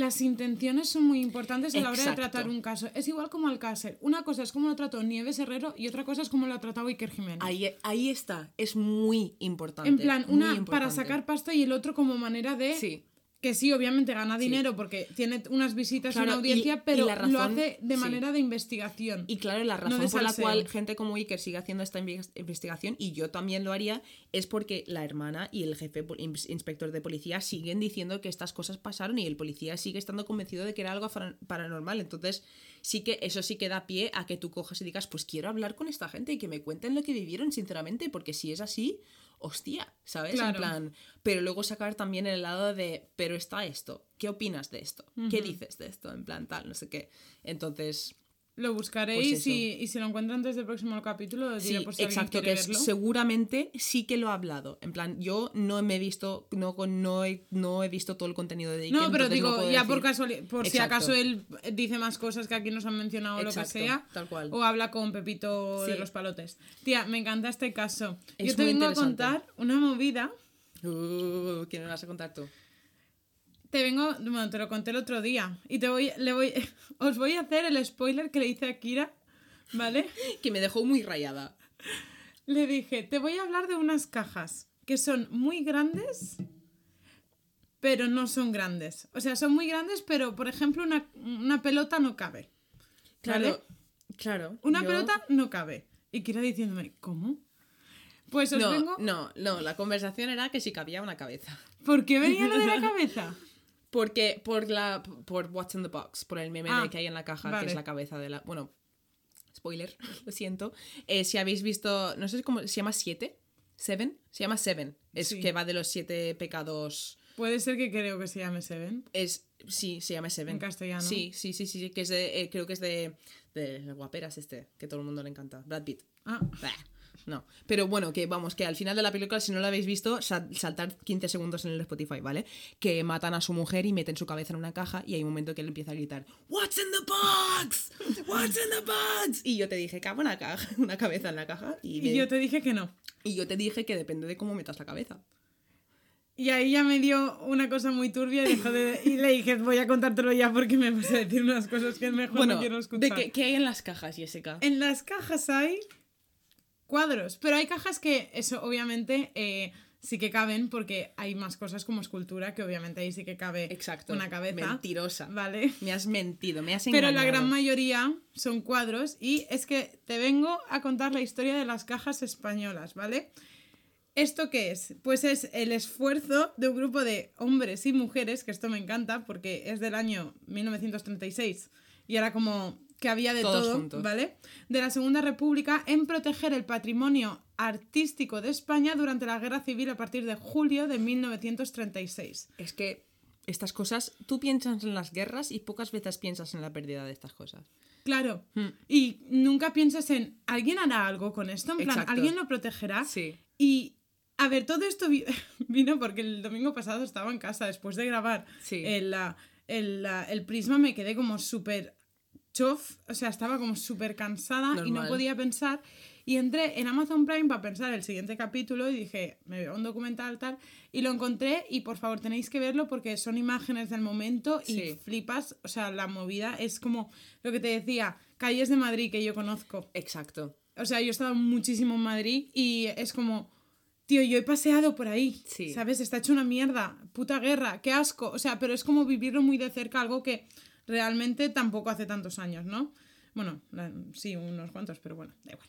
las intenciones son muy importantes a la hora de tratar un caso. Es igual como Alcácer. Una cosa es cómo lo trató Nieves Herrero y otra cosa es cómo lo ha tratado Iker Jiménez. Ahí, ahí está, es muy importante. en plan, una para sacar pasta y el otro como manera de... Sí. Que sí, obviamente gana dinero porque tiene unas visitas y Claro, una audiencia, y- y pero lo hace de sí. manera de investigación. Y claro, la razón por la cual gente como Iker sigue haciendo esta inve- investigación, y yo también lo haría, es porque la hermana y el jefe inspector de policía siguen diciendo que estas cosas pasaron y el policía sigue estando convencido de que era algo paranormal. Entonces, sí que eso sí que da pie a que tú cojas y digas, pues quiero hablar con esta gente y que me cuenten lo que vivieron, sinceramente, porque si es así, hostia, ¿sabes? Claro. En plan, pero luego sacar también el lado de, pero está esto, ¿qué opinas de esto? ¿Qué dices de esto? En plan, tal, no sé qué. Entonces, Lo buscaré Pues y, si, y si lo encuentro antes del próximo capítulo, lo diré Sí, por si exacto, que verlo. seguramente sí que lo ha hablado. En plan, yo no me he visto, no, no, he, no he visto todo el contenido de Iker, No, pero digo, ya por casualidad, por si acaso él dice más cosas que aquí nos han mencionado o lo que sea, tal cual. o habla con Pepito de los palotes. Tía, me encanta este caso. Es Yo te muy vengo a contar una movida. Uh, ¿Quién me vas a contar tú? Te vengo, bueno, te lo conté el otro día y te voy, le voy, os voy a hacer el spoiler que le hice a Kira, ¿vale? Que me dejó muy rayada. Le dije, te voy a hablar de unas cajas que son muy grandes, pero no son grandes. O sea, son muy grandes, pero por ejemplo una, una pelota no cabe. Claro, claro. Una yo- pelota no cabe. Y Kira diciéndome, ¿cómo? Pues os No, vengo... no, no, la conversación era que si cabía una cabeza. ¿Por qué venía lo de la cabeza? Porque, por la, por What's in the Box, por el meme Ah, de que hay en la caja, vale. que es la cabeza de la... Bueno, spoiler, lo siento. Eh, si habéis visto, no sé cómo, ¿se llama Siete? ¿Seven? Se llama Seven. Es Sí. que va de los siete pecados... Puede ser que creo que se llame Seven. Es, sí, se llama Seven. En castellano. Sí, sí, sí, sí, que es de, eh, creo que es de, de guaperas este, que todo el mundo le encanta. Brad Pitt. Ah, Bah, No, pero bueno, que vamos, que al final de la película, si no la habéis visto, sal- saltar 15 segundos en el Spotify, ¿vale? Que matan a su mujer y meten su cabeza en una caja y hay un momento que él empieza a gritar What's in the box? What's in the box? Y yo te dije, cago una caja, una cabeza en la caja y, y yo te dije que no. y yo te dije que depende de cómo metas la cabeza. Y ahí ya me dio una cosa muy turbia y, dejó de- y le dije, voy a contártelo ya porque me vas a decir unas cosas que mejor Bueno, no quiero ¿de escuchar. qué, qué hay en las cajas, Jessica? En las cajas hay cuadros, pero hay cajas que, eso obviamente, eh, sí que caben porque hay más cosas como escultura que obviamente ahí sí que cabe Exacto. una cabeza. Mentirosa. ¿Vale? Me has mentido, me has Pero engañado. la gran mayoría son cuadros y es que te vengo a contar la historia de las cajas españolas, ¿vale? ¿Esto qué es? Pues es el esfuerzo de un grupo de hombres y mujeres, que esto me encanta porque es del año 1936 y era como que había de Todos todo, juntos. ¿vale? De la Segunda República en proteger el patrimonio artístico de España durante la Guerra Civil a partir de julio de 1936. Es que estas cosas, tú piensas en las guerras y pocas veces piensas en la pérdida de estas cosas. Claro. Hmm. Y nunca piensas en, ¿alguien hará algo con esto? En plan, Exacto. ¿alguien lo protegerá? Sí. Y, a ver, todo esto vi- vino porque el domingo pasado estaba en casa después de grabar Sí. el, el, el prisma, me quedé como súper chof, o sea, estaba como súper cansada y no podía pensar. Y entré en Amazon Prime para pensar el siguiente capítulo y dije, me veo un documental tal, y lo encontré y por favor tenéis que verlo porque son imágenes del momento y Sí. flipas, o sea, la movida es como lo que te decía, calles de Madrid que yo conozco. Exacto. O sea, yo he estado muchísimo en Madrid y es como, tío, yo he paseado por ahí, Sí. ¿sabes? Está hecho una mierda, puta guerra, qué asco. O sea, pero es como vivirlo muy de cerca, algo que realmente tampoco hace tantos años, ¿no? Bueno, sí, unos cuantos, pero bueno, da igual.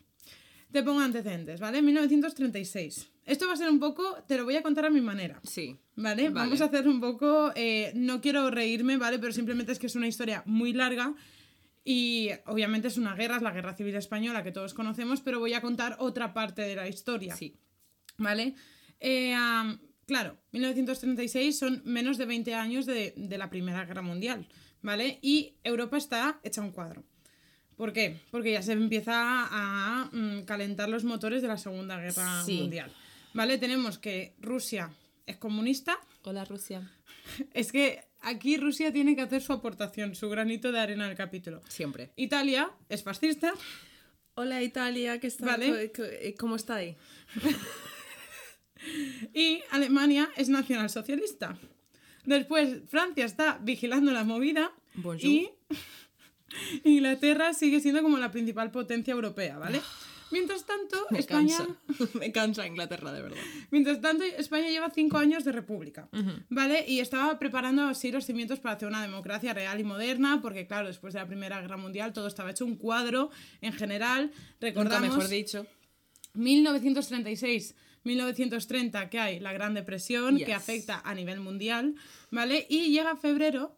Te pongo antecedentes, ¿vale? 1936. Esto va a ser un poco, te lo voy a contar a mi manera. Sí. ¿Vale? Vale. Vamos a hacer un poco. eh, no quiero reírme, ¿vale? Pero simplemente es que es una historia muy larga. Y obviamente es una guerra, es la guerra civil española que todos conocemos, pero voy a contar otra parte de la historia. Sí. ¿Vale? Eh, claro, 1936 son menos de 20 años de, de la Primera Guerra Mundial, ¿vale? Y Europa está hecha un cuadro. ¿Por qué? Porque ya se empieza a mm, calentar los motores de la Segunda Guerra Sí. Mundial. ¿Vale? Tenemos que Rusia es comunista. Hola, Rusia. Es que aquí Rusia tiene que hacer su aportación, su granito de arena al capítulo. Siempre. Italia es fascista. Hola, Italia, ¿qué está? Vale. eh, ¿Cómo está ahí? Y Alemania es nacionalsocialista. Después Francia está vigilando la movida Bonjour. y Inglaterra sigue siendo como la principal potencia europea, ¿vale? Mientras tanto, Me España, cansa. Me cansa Inglaterra, de verdad. mientras tanto, España lleva cinco años de república, ¿vale? Y estaba preparando así los cimientos para hacer una democracia real y moderna, porque claro, después de la Primera Guerra Mundial todo estaba hecho un cuadro en general. Nunca Recordamos mejor dicho. 1936, 1930, que hay la Gran Depresión, que Yes. afecta a nivel mundial, ¿vale? Y llega febrero.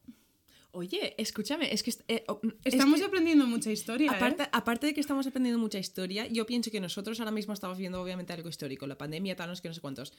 Oye, escúchame, es que... eh, oh, es Estamos que- aprendiendo mucha historia. ¿eh? Aparte, aparte de que estamos aprendiendo mucha historia, yo pienso que nosotros ahora mismo estamos viendo obviamente algo histórico, la pandemia, tal, no sé qué, no sé cuántos.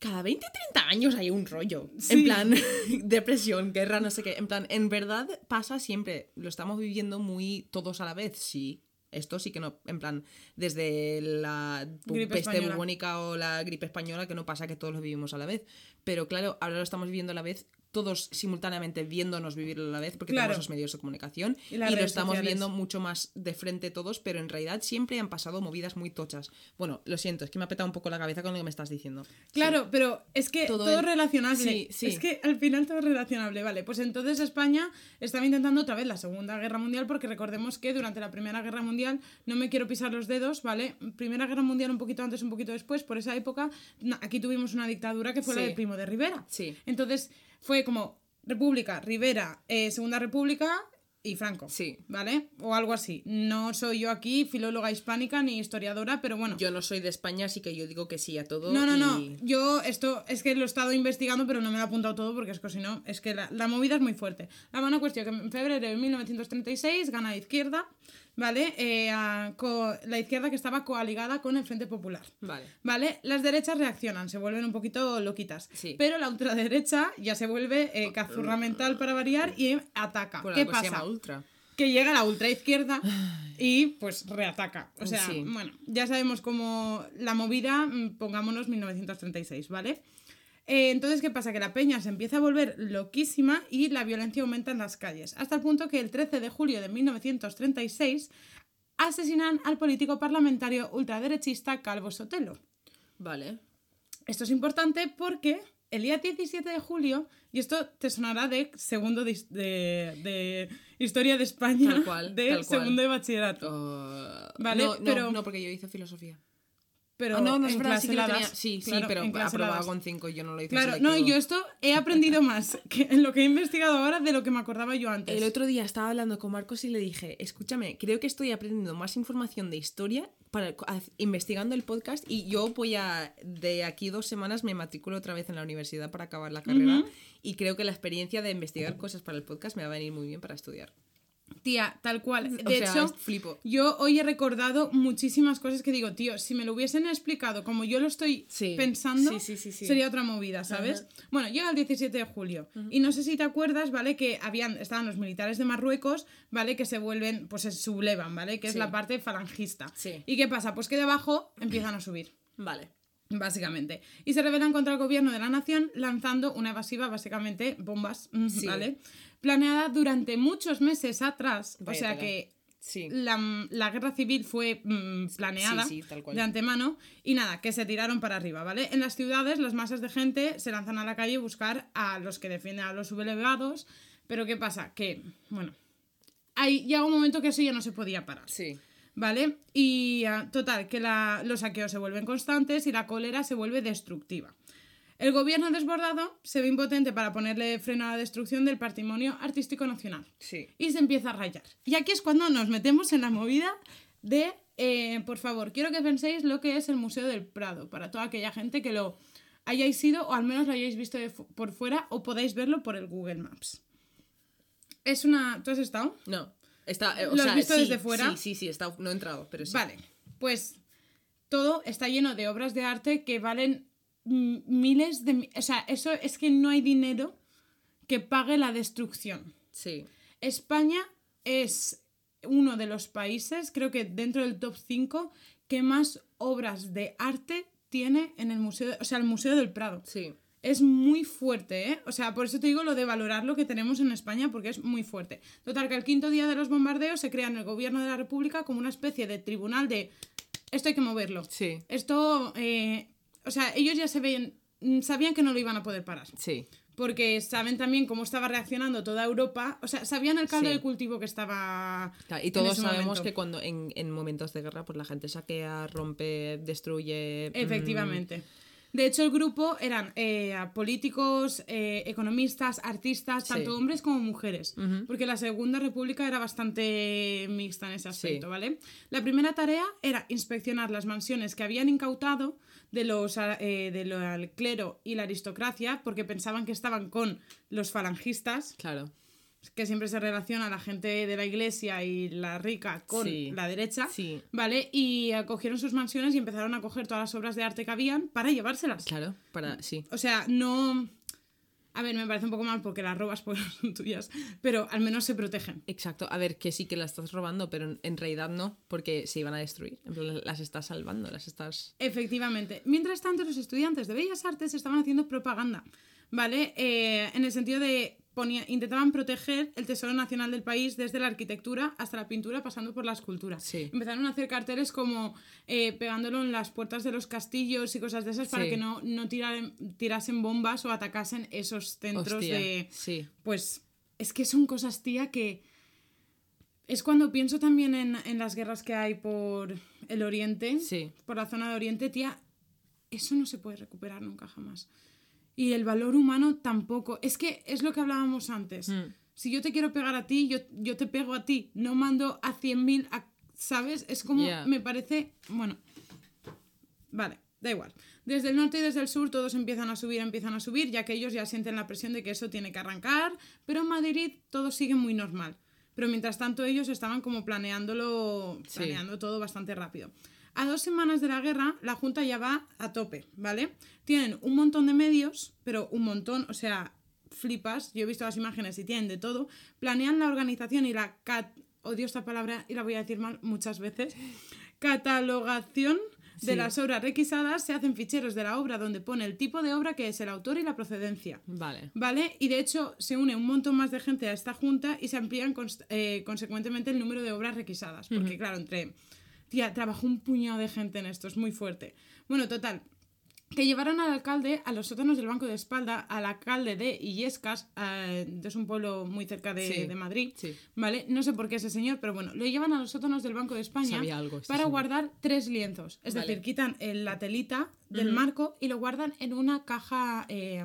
Cada 20, 30 años hay un rollo. Sí. En plan, depresión, guerra, no sé qué. En plan, en verdad pasa siempre. Lo estamos viviendo muy todos a la vez, sí. Esto sí que no, en plan, desde la Gripe peste española. bubónica o la gripe española, que no pasa que todos lo vivimos a la vez. Pero claro, ahora lo estamos viviendo a la vez, todos simultáneamente viéndonos vivirlo a la vez, porque Claro. tenemos los medios de comunicación Y lo estamos sociales. viendo mucho más de frente todos, pero en realidad siempre han pasado movidas muy tochas. Bueno, lo siento, es que me ha petado un poco la cabeza con lo que me estás diciendo. Claro, pero es que todo, Todo el- relacionable. Sí, sí. Es que al final todo es relacionable, vale. Pues entonces España estaba intentando otra vez la Segunda Guerra Mundial, porque recordemos que durante la Primera Guerra Mundial, no me quiero pisar los dedos, ¿vale? Primera Guerra Mundial un poquito antes, un poquito después, por esa época, aquí tuvimos una dictadura que fue la Sí. de Primo de Rivera. Sí. Entonces fue como República, Rivera, eh, Segunda República y Franco. Sí. ¿Vale? O algo así. No soy yo aquí filóloga hispánica ni historiadora, pero bueno. Yo no soy de España, así que yo digo que sí a todo. No, no, no. Yo esto es que lo he estado investigando, pero no me lo he apuntado todo porque es que si no, es que la, la movida es muy fuerte. La buena cuestión que en febrero de 1936 gana la izquierda, ¿vale? Eh, a- co- la izquierda que estaba coaligada con el Frente Popular. Vale. ¿Vale? Las derechas reaccionan, se vuelven un poquito loquitas. Sí. Pero la ultraderecha ya se vuelve eh, cazurra mental para variar y ataca. Por ¿Qué pasa? ultra. que llega la ultraizquierda y pues reataca. O sea, Sí. bueno, ya sabemos cómo la movida, mm, pongámonos 1936, ¿vale? Eh, entonces, ¿qué pasa? Que la peña se empieza a volver loquísima y la violencia aumenta en las calles. Hasta el punto que el 13 de julio de 1936 asesinan al político parlamentario ultraderechista Calvo Sotelo. Vale. Esto es importante porque el día 17 de julio, y esto te sonará de segundo de, de- de historia de España, Tal cual, de tal cual. segundo de bachillerato. Uh, Vale, no, no, pero- no, porque yo hice filosofía. Pero Ah, no, no es en verdad, sí que lo clase tenía. Sí, claro, sí, pero aprobaba con 5 y yo no lo hice Claro, no, selectivo. yo esto he aprendido más que en lo que he investigado ahora de lo que me acordaba yo antes. El otro día estaba hablando con Marcos y le dije, escúchame, creo que estoy aprendiendo más información de historia para, investigando el podcast y yo voy a, de aquí dos semanas me matriculo otra vez en la universidad para acabar la carrera y creo que la experiencia de investigar cosas para el podcast me va a venir muy bien para estudiar. Tía, tal cual. De O sea, hecho, flipo. yo hoy he recordado muchísimas cosas que digo, tío, si me lo hubiesen explicado como yo lo estoy Sí. pensando, Sí, sí, sería otra movida, ¿sabes? Bueno, llega el 17 de julio y no sé si te acuerdas, ¿vale? Que habían, estaban los militares de Marruecos, ¿vale? Que se vuelven, pues se sublevan, ¿vale? Que es la parte falangista. ¿Y qué pasa? Pues que debajo empiezan a subir. Vale. Básicamente. Y se rebelan contra el gobierno de la nación lanzando una evasiva, básicamente bombas, Sí. ¿vale? Planeada durante muchos meses atrás. o sea que Sí. la, la guerra civil fue mm, planeada Sí, de antemano y nada, que se tiraron para arriba, ¿vale? En las ciudades las masas de gente se lanzan a la calle a buscar a los que defienden a los sublevados, pero ¿qué pasa? Que, bueno, ahí llega un momento que eso ya no se podía parar. Sí. ¿Vale? Y ah, total, que la- los saqueos se vuelven constantes y la cólera se vuelve destructiva. El gobierno desbordado se ve impotente para ponerle freno a la destrucción del patrimonio artístico nacional. Sí. Y se empieza a rayar. Y aquí es cuando nos metemos en la movida de, eh, por favor, quiero que penséis lo que es el Museo del Prado, para toda aquella gente que lo hayáis ido o al menos lo hayáis visto fu- por fuera o podáis verlo por el Google Maps. Es una... ¿Tú has estado? No. Está, eh, o ¿Lo has sea, visto sí, desde fuera? Sí, sí, sí, está, no he entrado, pero sí. Vale, pues todo está lleno de obras de arte que valen miles de... O sea, eso es que no hay dinero que pague la destrucción. Sí. España es uno de los países, creo que dentro del top 5, que más obras de arte tiene en el museo, o sea, el Museo del Prado. Sí. Es muy fuerte, ¿eh? O sea, por eso te digo lo de valorar lo que tenemos en España, porque es muy fuerte. Total, que al quinto día de los bombardeos se crea en el gobierno de la República como una especie de tribunal de esto hay que moverlo. Sí. Esto, eh, o sea, ellos ya se veían, mm, sabían que no lo iban a poder parar. Sí. Porque saben también cómo estaba reaccionando toda Europa. O sea, sabían el caldo Sí. de cultivo que estaba. Claro, y en todos ese sabemos momento. que cuando en, en momentos de guerra, pues la gente saquea, rompe, destruye. mm, Efectivamente. De hecho, el grupo eran eh, políticos, eh, economistas, artistas, Sí. tanto hombres como mujeres. Porque la Segunda República era bastante mixta en ese Sí. aspecto, ¿vale? La primera tarea era inspeccionar las mansiones que habían incautado de los eh, de lo- al clero y la aristocracia porque pensaban que estaban con los falangistas Claro. Que siempre se relaciona la gente de la iglesia y la rica con Sí. la derecha, Sí. ¿vale? Y acogieron sus mansiones y empezaron a coger todas las obras de arte que habían para llevárselas. Claro. Para. Sí. O sea, no... A ver, me parece un poco mal porque las robas pues no son tuyas, pero al menos se protegen. Exacto. A ver, que sí que las estás robando, pero en- en realidad no, porque se iban a destruir. En plan, las estás salvando, las estás. Efectivamente. Mientras tanto, los estudiantes de Bellas Artes estaban haciendo propaganda, ¿vale? Eh, en el sentido de ponía- intentaban proteger el tesoro nacional del país desde la arquitectura hasta la pintura, pasando por la escultura. Sí. Empezaron a hacer carteles como eh, pegándolo en las puertas de los castillos y cosas de esas para que no, no tirasen bombas o atacasen esos centros Hostia. de... Sí. Pues es que son cosas, tía, que... Es cuando pienso también en, en las guerras que hay por el oriente, por la zona de oriente, tía, eso no se puede recuperar nunca jamás. Y el valor humano tampoco. Es que es lo que hablábamos antes. Mm. Si yo te quiero pegar a ti, yo, yo te pego a ti. No mando a 100.000, a- ¿sabes? Es como, me parece, bueno, Vale, da igual. Desde el norte y desde el sur todos empiezan a subir, empiezan a subir, ya que ellos ya sienten la presión de que eso tiene que arrancar, pero en Madrid todo sigue muy normal. Pero mientras tanto ellos estaban como planeándolo, Sí. planeando todo bastante rápido. A dos semanas de la guerra, la Junta ya va a tope, ¿vale? Tienen un montón de medios, pero un montón, o sea, flipas, yo he visto las imágenes y tienen de todo. Planean la organización y la cat... Odio esta palabra y la voy a decir mal muchas veces. Catalogación de Sí. las obras requisadas. Se hacen ficheros de la obra donde pone el tipo de obra que es el autor y la procedencia. Vale. ¿Vale? Y de hecho se une un montón más de gente a esta junta y se amplían eh, consecuentemente el número de obras requisadas. Porque, claro, entre. Tía, trabajó un puñado de gente en esto, es muy fuerte. Bueno, total. Que llevaron al alcalde a los sótanos del Banco de Espalda, al alcalde de Illescas, eh, es un pueblo muy cerca de, Sí, de Madrid. sí. ¿Vale? No sé por qué ese señor, pero bueno, lo llevan a los sótanos del Banco de España algo este para señor. guardar tres lienzos. Es Vale. decir, quitan el- la telita del marco y lo guardan en una caja eh,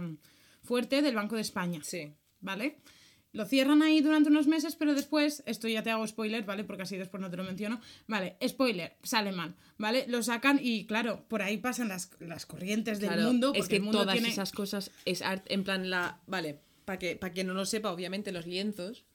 fuerte del Banco de España. Sí. ¿Vale? Lo cierran ahí durante unos meses, pero después, esto ya te hago spoiler, ¿vale? Porque así después no te lo menciono. Vale, spoiler, sale mal, ¿vale? Lo sacan y claro, por ahí pasan las, las corrientes del Claro, mundo. es porque que el mundo todas tiene... esas cosas es arte, en plan la... Vale, para que, para quien no lo sepa, obviamente los lienzos,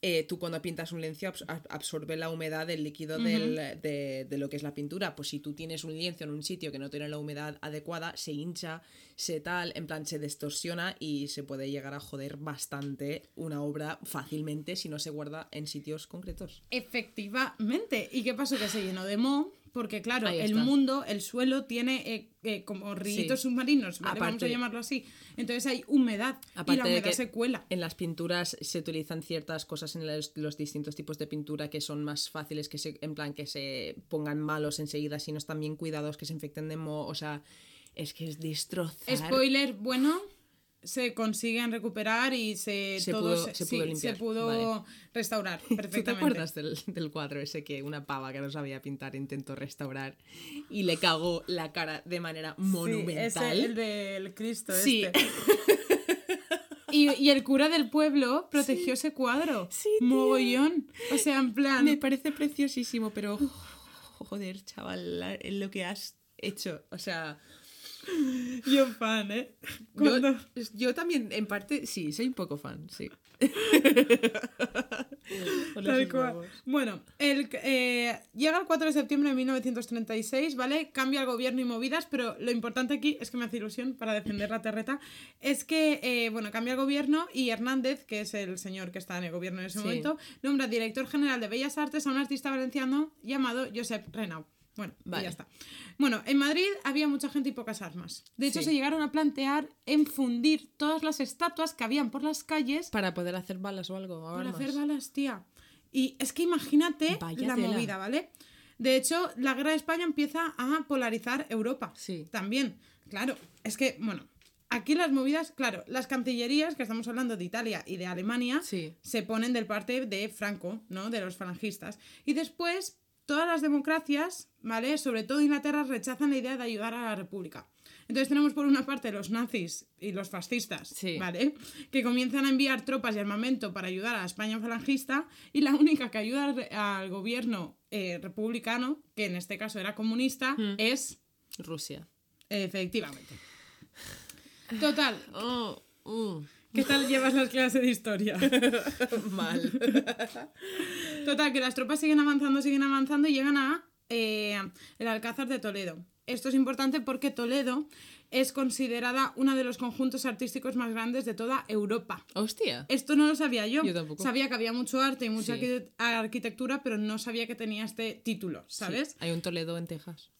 eh, tú cuando pintas un lienzo abs- ab- absorbe la humedad del líquido del- de, de lo que es la pintura. Pues si tú tienes un lienzo en un sitio que no tiene la humedad adecuada, se hincha, se tal, en plan se distorsiona y se puede llegar a joder bastante una obra fácilmente si no se guarda en sitios concretos. Efectivamente. ¿Y qué pasó? Que se llenó de moho, porque claro, el mundo, el suelo tiene eh, eh, como ríos submarinos, ¿vale? vamos a llamarlo así. Entonces hay humedad y la de humedad que se cuela. En las pinturas se utilizan ciertas cosas en los, los distintos tipos de pintura que son más fáciles que se, en plan que se pongan malos enseguida si no están bien cuidados, que se infecten de moho, o sea, es que es destrozar. Spoiler, bueno, se consiguen recuperar y se, Se todo pudo- se, se sí, pudo se limpiar, pudo vale. restaurar ¿Tú te perfectamente. acuerdas del, del cuadro ese que una pava que no sabía pintar intentó restaurar y le cagó la cara de manera monumental? Sí, ese, el del Cristo Sí. este. Y, y el cura del pueblo protegió ese cuadro. Sí, tía. Mogollón. O sea, en plan. Me parece preciosísimo, pero joder, chaval, lo que has hecho, o sea, Yo fan, ¿eh? Yo, Cuando- yo también, en parte, sí, soy un poco fan, sí. Tal cual. Bueno, el, eh, llega el 4 de septiembre de 1936, ¿vale? Cambia el gobierno y movidas, pero lo importante aquí es que me hace ilusión para defender la terreta, es que, eh, bueno, cambia el gobierno y Hernández, que es el señor que está en el gobierno en ese Sí. momento, nombra director general de Bellas Artes a un artista valenciano llamado Josep Renau. Bueno, y Vale. ya está. Bueno, en Madrid había mucha gente y pocas armas. De hecho, Sí. se llegaron a plantear en fundir todas las estatuas que habían por las calles Para poder hacer balas o algo. o para armas. hacer balas, tía. Y es que imagínate Vaya la tela. movida, ¿vale? De hecho, la guerra de España empieza a polarizar Europa. Sí. También. Claro, es que, bueno, aquí las movidas, claro, las cancillerías, que estamos hablando de Italia y de Alemania, Sí. se ponen del parte de Franco, ¿no? De los falangistas. Y después, todas las democracias, ¿vale? Sobre todo Inglaterra, rechazan la idea de ayudar a la República. Entonces tenemos por una parte los nazis y los fascistas, Sí. ¿vale? Que comienzan a enviar tropas y armamento para ayudar a la España falangista y la única que ayuda al, gobierno eh, republicano, que en este caso era comunista, es Rusia. efectivamente. Total, Oh, uh, ¿qué tal llevas las clases de historia? mal. Total, que las tropas siguen avanzando, siguen avanzando y llegan a eh, el Alcázar de Toledo. Esto es importante porque Toledo es considerada uno de los conjuntos artísticos más grandes de toda Europa. Hostia. Esto no lo sabía yo. Yo tampoco. Sabía que había mucho arte y mucha Sí. arquitectura, pero no sabía que tenía este título, ¿sabes? Sí, Hay un Toledo en Texas.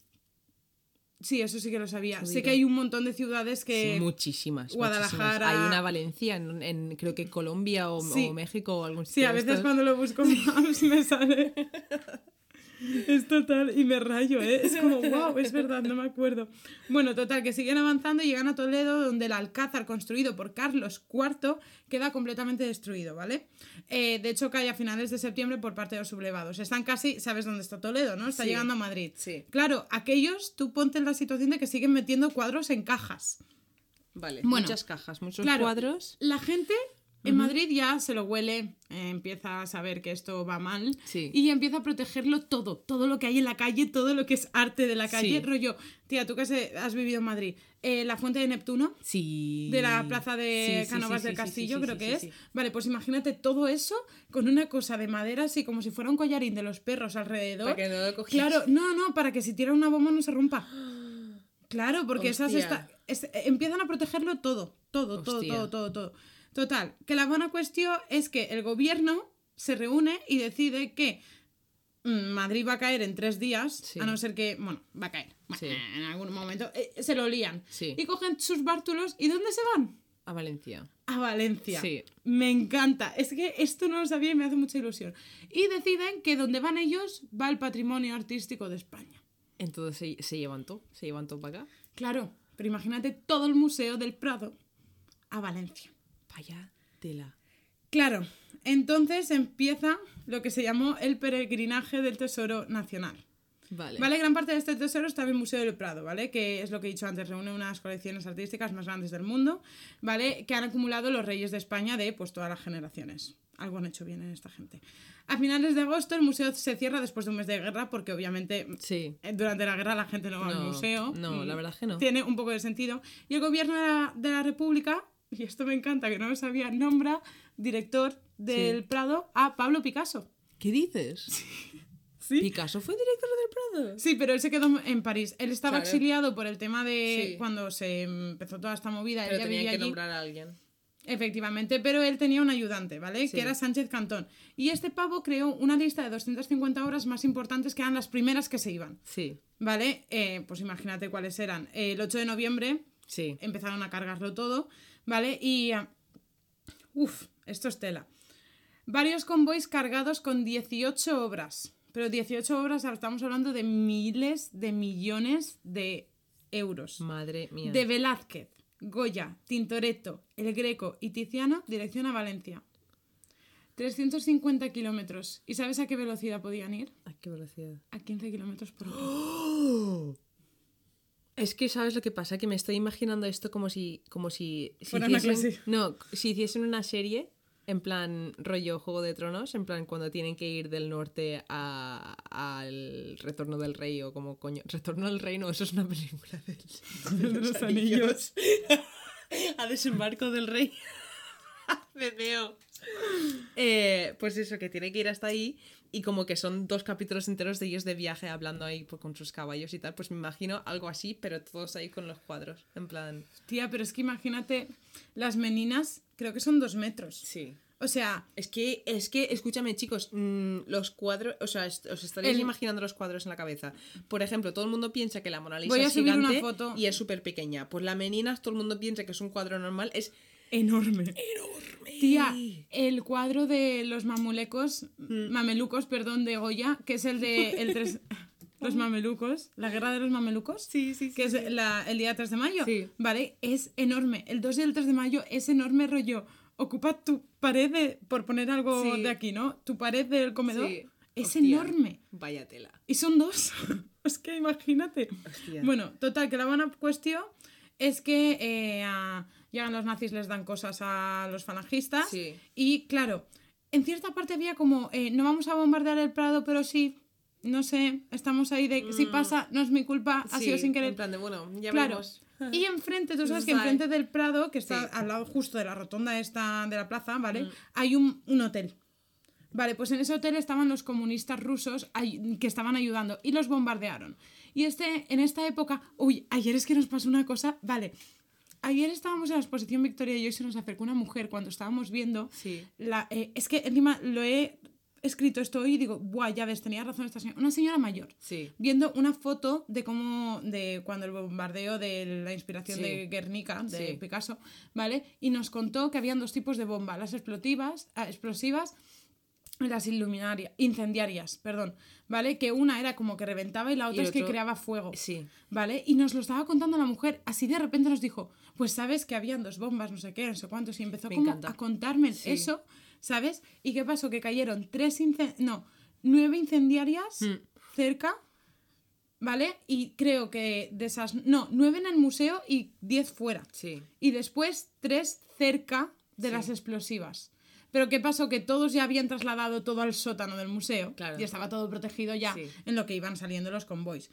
Sí, eso sí que lo sabía. Sé que hay un montón de ciudades que... Sí, muchísimas. Guadalajara- muchísimas. Hay una Valencia en, en, creo que Colombia o, Sí. o México o algún Sí, sitio a de veces cuando lo busco en Maps me sale. Es total, y me rayo, ¿eh? Es como, wow, es verdad, no me acuerdo. Bueno, total, que siguen avanzando y llegan a Toledo, donde el alcázar construido por Carlos IV queda completamente destruido, ¿vale? Eh, de hecho, cae a finales de septiembre por parte de los sublevados. Están casi, ¿sabes dónde está Toledo, no? Está Sí. llegando a Madrid. Sí. Claro, aquellos, tú ponte en la situación de que siguen metiendo cuadros en cajas. Vale, Bueno, muchas cajas, muchos Claro, cuadros. La gente en Madrid ya se lo huele, eh, empieza a saber que esto va mal Sí. y empieza a protegerlo todo, todo lo que hay en la calle, todo lo que es arte de la calle. Sí. Rollo, tía, tú que has- vivido en Madrid, eh, la fuente de Neptuno, Sí. de la plaza de sí, del Castillo, creo que es. sí. Vale, pues imagínate todo eso con una cosa de madera así como si fuera un collarín de los perros alrededor. Para que no lo cogieras. Claro, no, no, para que si tira una bomba no se rompa. Claro, porque esas está- es- empiezan a protegerlo todo, todo, todo, todo, todo, todo. Total, que la buena cuestión es que el gobierno se reúne y decide que mm, Madrid va a caer en tres días, Sí. a no ser que, bueno, va a caer. Sí. En algún momento eh, se lo lían. Sí. Y cogen sus bártulos y ¿dónde se van? A Valencia. A Valencia. Sí. Me encanta. Es que esto no lo sabía y me hace mucha ilusión. Y deciden que donde van ellos va el patrimonio artístico de España. Entonces se, se llevan todo. Se llevan todo para acá. Claro, pero imagínate todo el Museo del Prado a Valencia. Vaya tela. Claro, entonces empieza lo que se llamó el peregrinaje del Tesoro Nacional. Vale. ¿Vale? Gran parte de este tesoro está en el Museo del Prado, ¿vale? Que es lo que he dicho antes, reúne unas colecciones artísticas más grandes del mundo, ¿vale? Que han acumulado los reyes de España de pues todas las generaciones. Algo han hecho bien en esta gente. A finales de agosto el museo se cierra después de un mes de guerra porque obviamente Sí. eh, durante la guerra la gente no va al museo. no, la verdad que no. Tiene un poco de sentido. Y el gobierno de la, de la República, y esto me encanta que no lo sabía, nombra director del Sí. Prado a Pablo Picasso. ¿Qué dices? ¿Sí? ¿Picasso fue director del Prado? Sí, pero él se quedó en París. Él estaba Claro. exiliado por el tema de Sí. cuando se empezó toda esta movida. él Pero ya vivía que allí. nombrar a alguien. Efectivamente, pero él tenía un ayudante, ¿vale? Sí. Que era Sánchez Cantón. Y este pavo creó una lista de 250 obras más importantes que eran las primeras que se iban, Sí. ¿vale? Eh, pues imagínate cuáles eran. El 8 de noviembre Sí. empezaron a cargarlo todo, ¿vale? Y... ah, Uf, esto es tela. Varios convoys cargados con 18 obras. Pero 18 obras, ahora estamos hablando de miles de millones de euros. Madre mía. De Velázquez, Goya, Tintoretto, El Greco y Tiziano, dirección a Valencia. 350 kilómetros. ¿Y sabes a qué velocidad podían ir? ¿A qué velocidad? A 15 kilómetros por hora. Es que sabes lo que pasa, que me estoy imaginando esto como si, como si, si hiciesen, no, si hiciesen una serie En plan, rollo Juego de Tronos, en plan cuando tienen que ir del norte a- al Retorno del Rey o como coño. Retorno del Rey, no, eso es una película del- de los anillos. a desembarco del rey. Me veo. Eh, pues eso, que tiene que ir hasta ahí y como que son dos capítulos enteros de ellos de viaje hablando ahí pues, con sus caballos y tal. Pues me imagino algo así, pero todos ahí con los cuadros. En plan. Tía, pero es que imagínate, las meninas creo que son dos metros. Sí. O sea, Es que, es que, escúchame, chicos, mm, los cuadros, o sea, est- os estaréis El- imaginando los cuadros en la cabeza. Por ejemplo, todo el mundo piensa que la Mona Lisa Voy a es subir una foto. y es súper pequeña. Pues la Meninas, todo el mundo piensa que es un cuadro normal, es enorme. enorme. Tía, el cuadro de los mamulecos, Mm. mamelucos, perdón, de Goya, que es el de el tres- los mamelucos, la guerra de los mamelucos, Sí, sí, sí. que es la- el día 3 de mayo, Sí. ¿vale? Es enorme. El 2 y el 3 de mayo es enorme rollo. Ocupa tu pared de, por poner algo de aquí, ¿no? Tu pared del comedor es Hostia. enorme. Vaya tela. Y son dos. es que imagínate. Hostia. Bueno, total, que la buena cuestión es que eh, a- llegan los nazis, les dan cosas a los falangistas. Sí. Y claro, en cierta parte había como, eh, no vamos a bombardear el Prado, pero sí, no sé, estamos ahí de, si pasa, no es mi culpa, ha Mm. Sí, sido sin querer. En plan de, bueno, ya Claro. Y enfrente, tú sabes que enfrente del Prado, que está Sí. al lado justo de la rotonda esta de la plaza, ¿vale? Mm. Hay un, un hotel. Vale, pues en ese hotel estaban los comunistas rusos que estaban ayudando y los bombardearon. Y este, en esta época, uy, ayer es que nos pasó una cosa, vale. Ayer estábamos en la exposición Victoria y hoy se nos acercó una mujer cuando estábamos viendo. Sí. La, eh, es que encima lo he escrito esto hoy y digo, buah, ya ves, tenía razón esta señora. Una señora mayor Sí. viendo una foto de cómo, de cuando el bombardeo de la inspiración Sí. de Guernica, de Sí. Picasso, ¿vale? Y nos contó que habían dos tipos de bombas, las explotivas, ah, explosivas y las iluminarias, incendiarias, perdón, ¿vale? Que una era como que reventaba y la otra es que creaba fuego. Sí. ¿Vale? Y nos lo estaba contando la mujer, así de repente nos dijo, pues sabes que habían dos bombas, no sé qué, no sé cuántos, y empezó Me como encanta. a contarme Sí. eso, ¿sabes? ¿Y qué pasó? Que cayeron tres no, nueve incendiarias Mm. cerca, ¿vale? Y creo que de esas, no, nueve en el museo y diez fuera. Sí. Y después tres cerca de Sí. las explosivas. Pero ¿qué pasó? Que todos ya habían trasladado todo al sótano del museo Claro. y estaba todo protegido ya Sí. en lo que iban saliendo los convoys.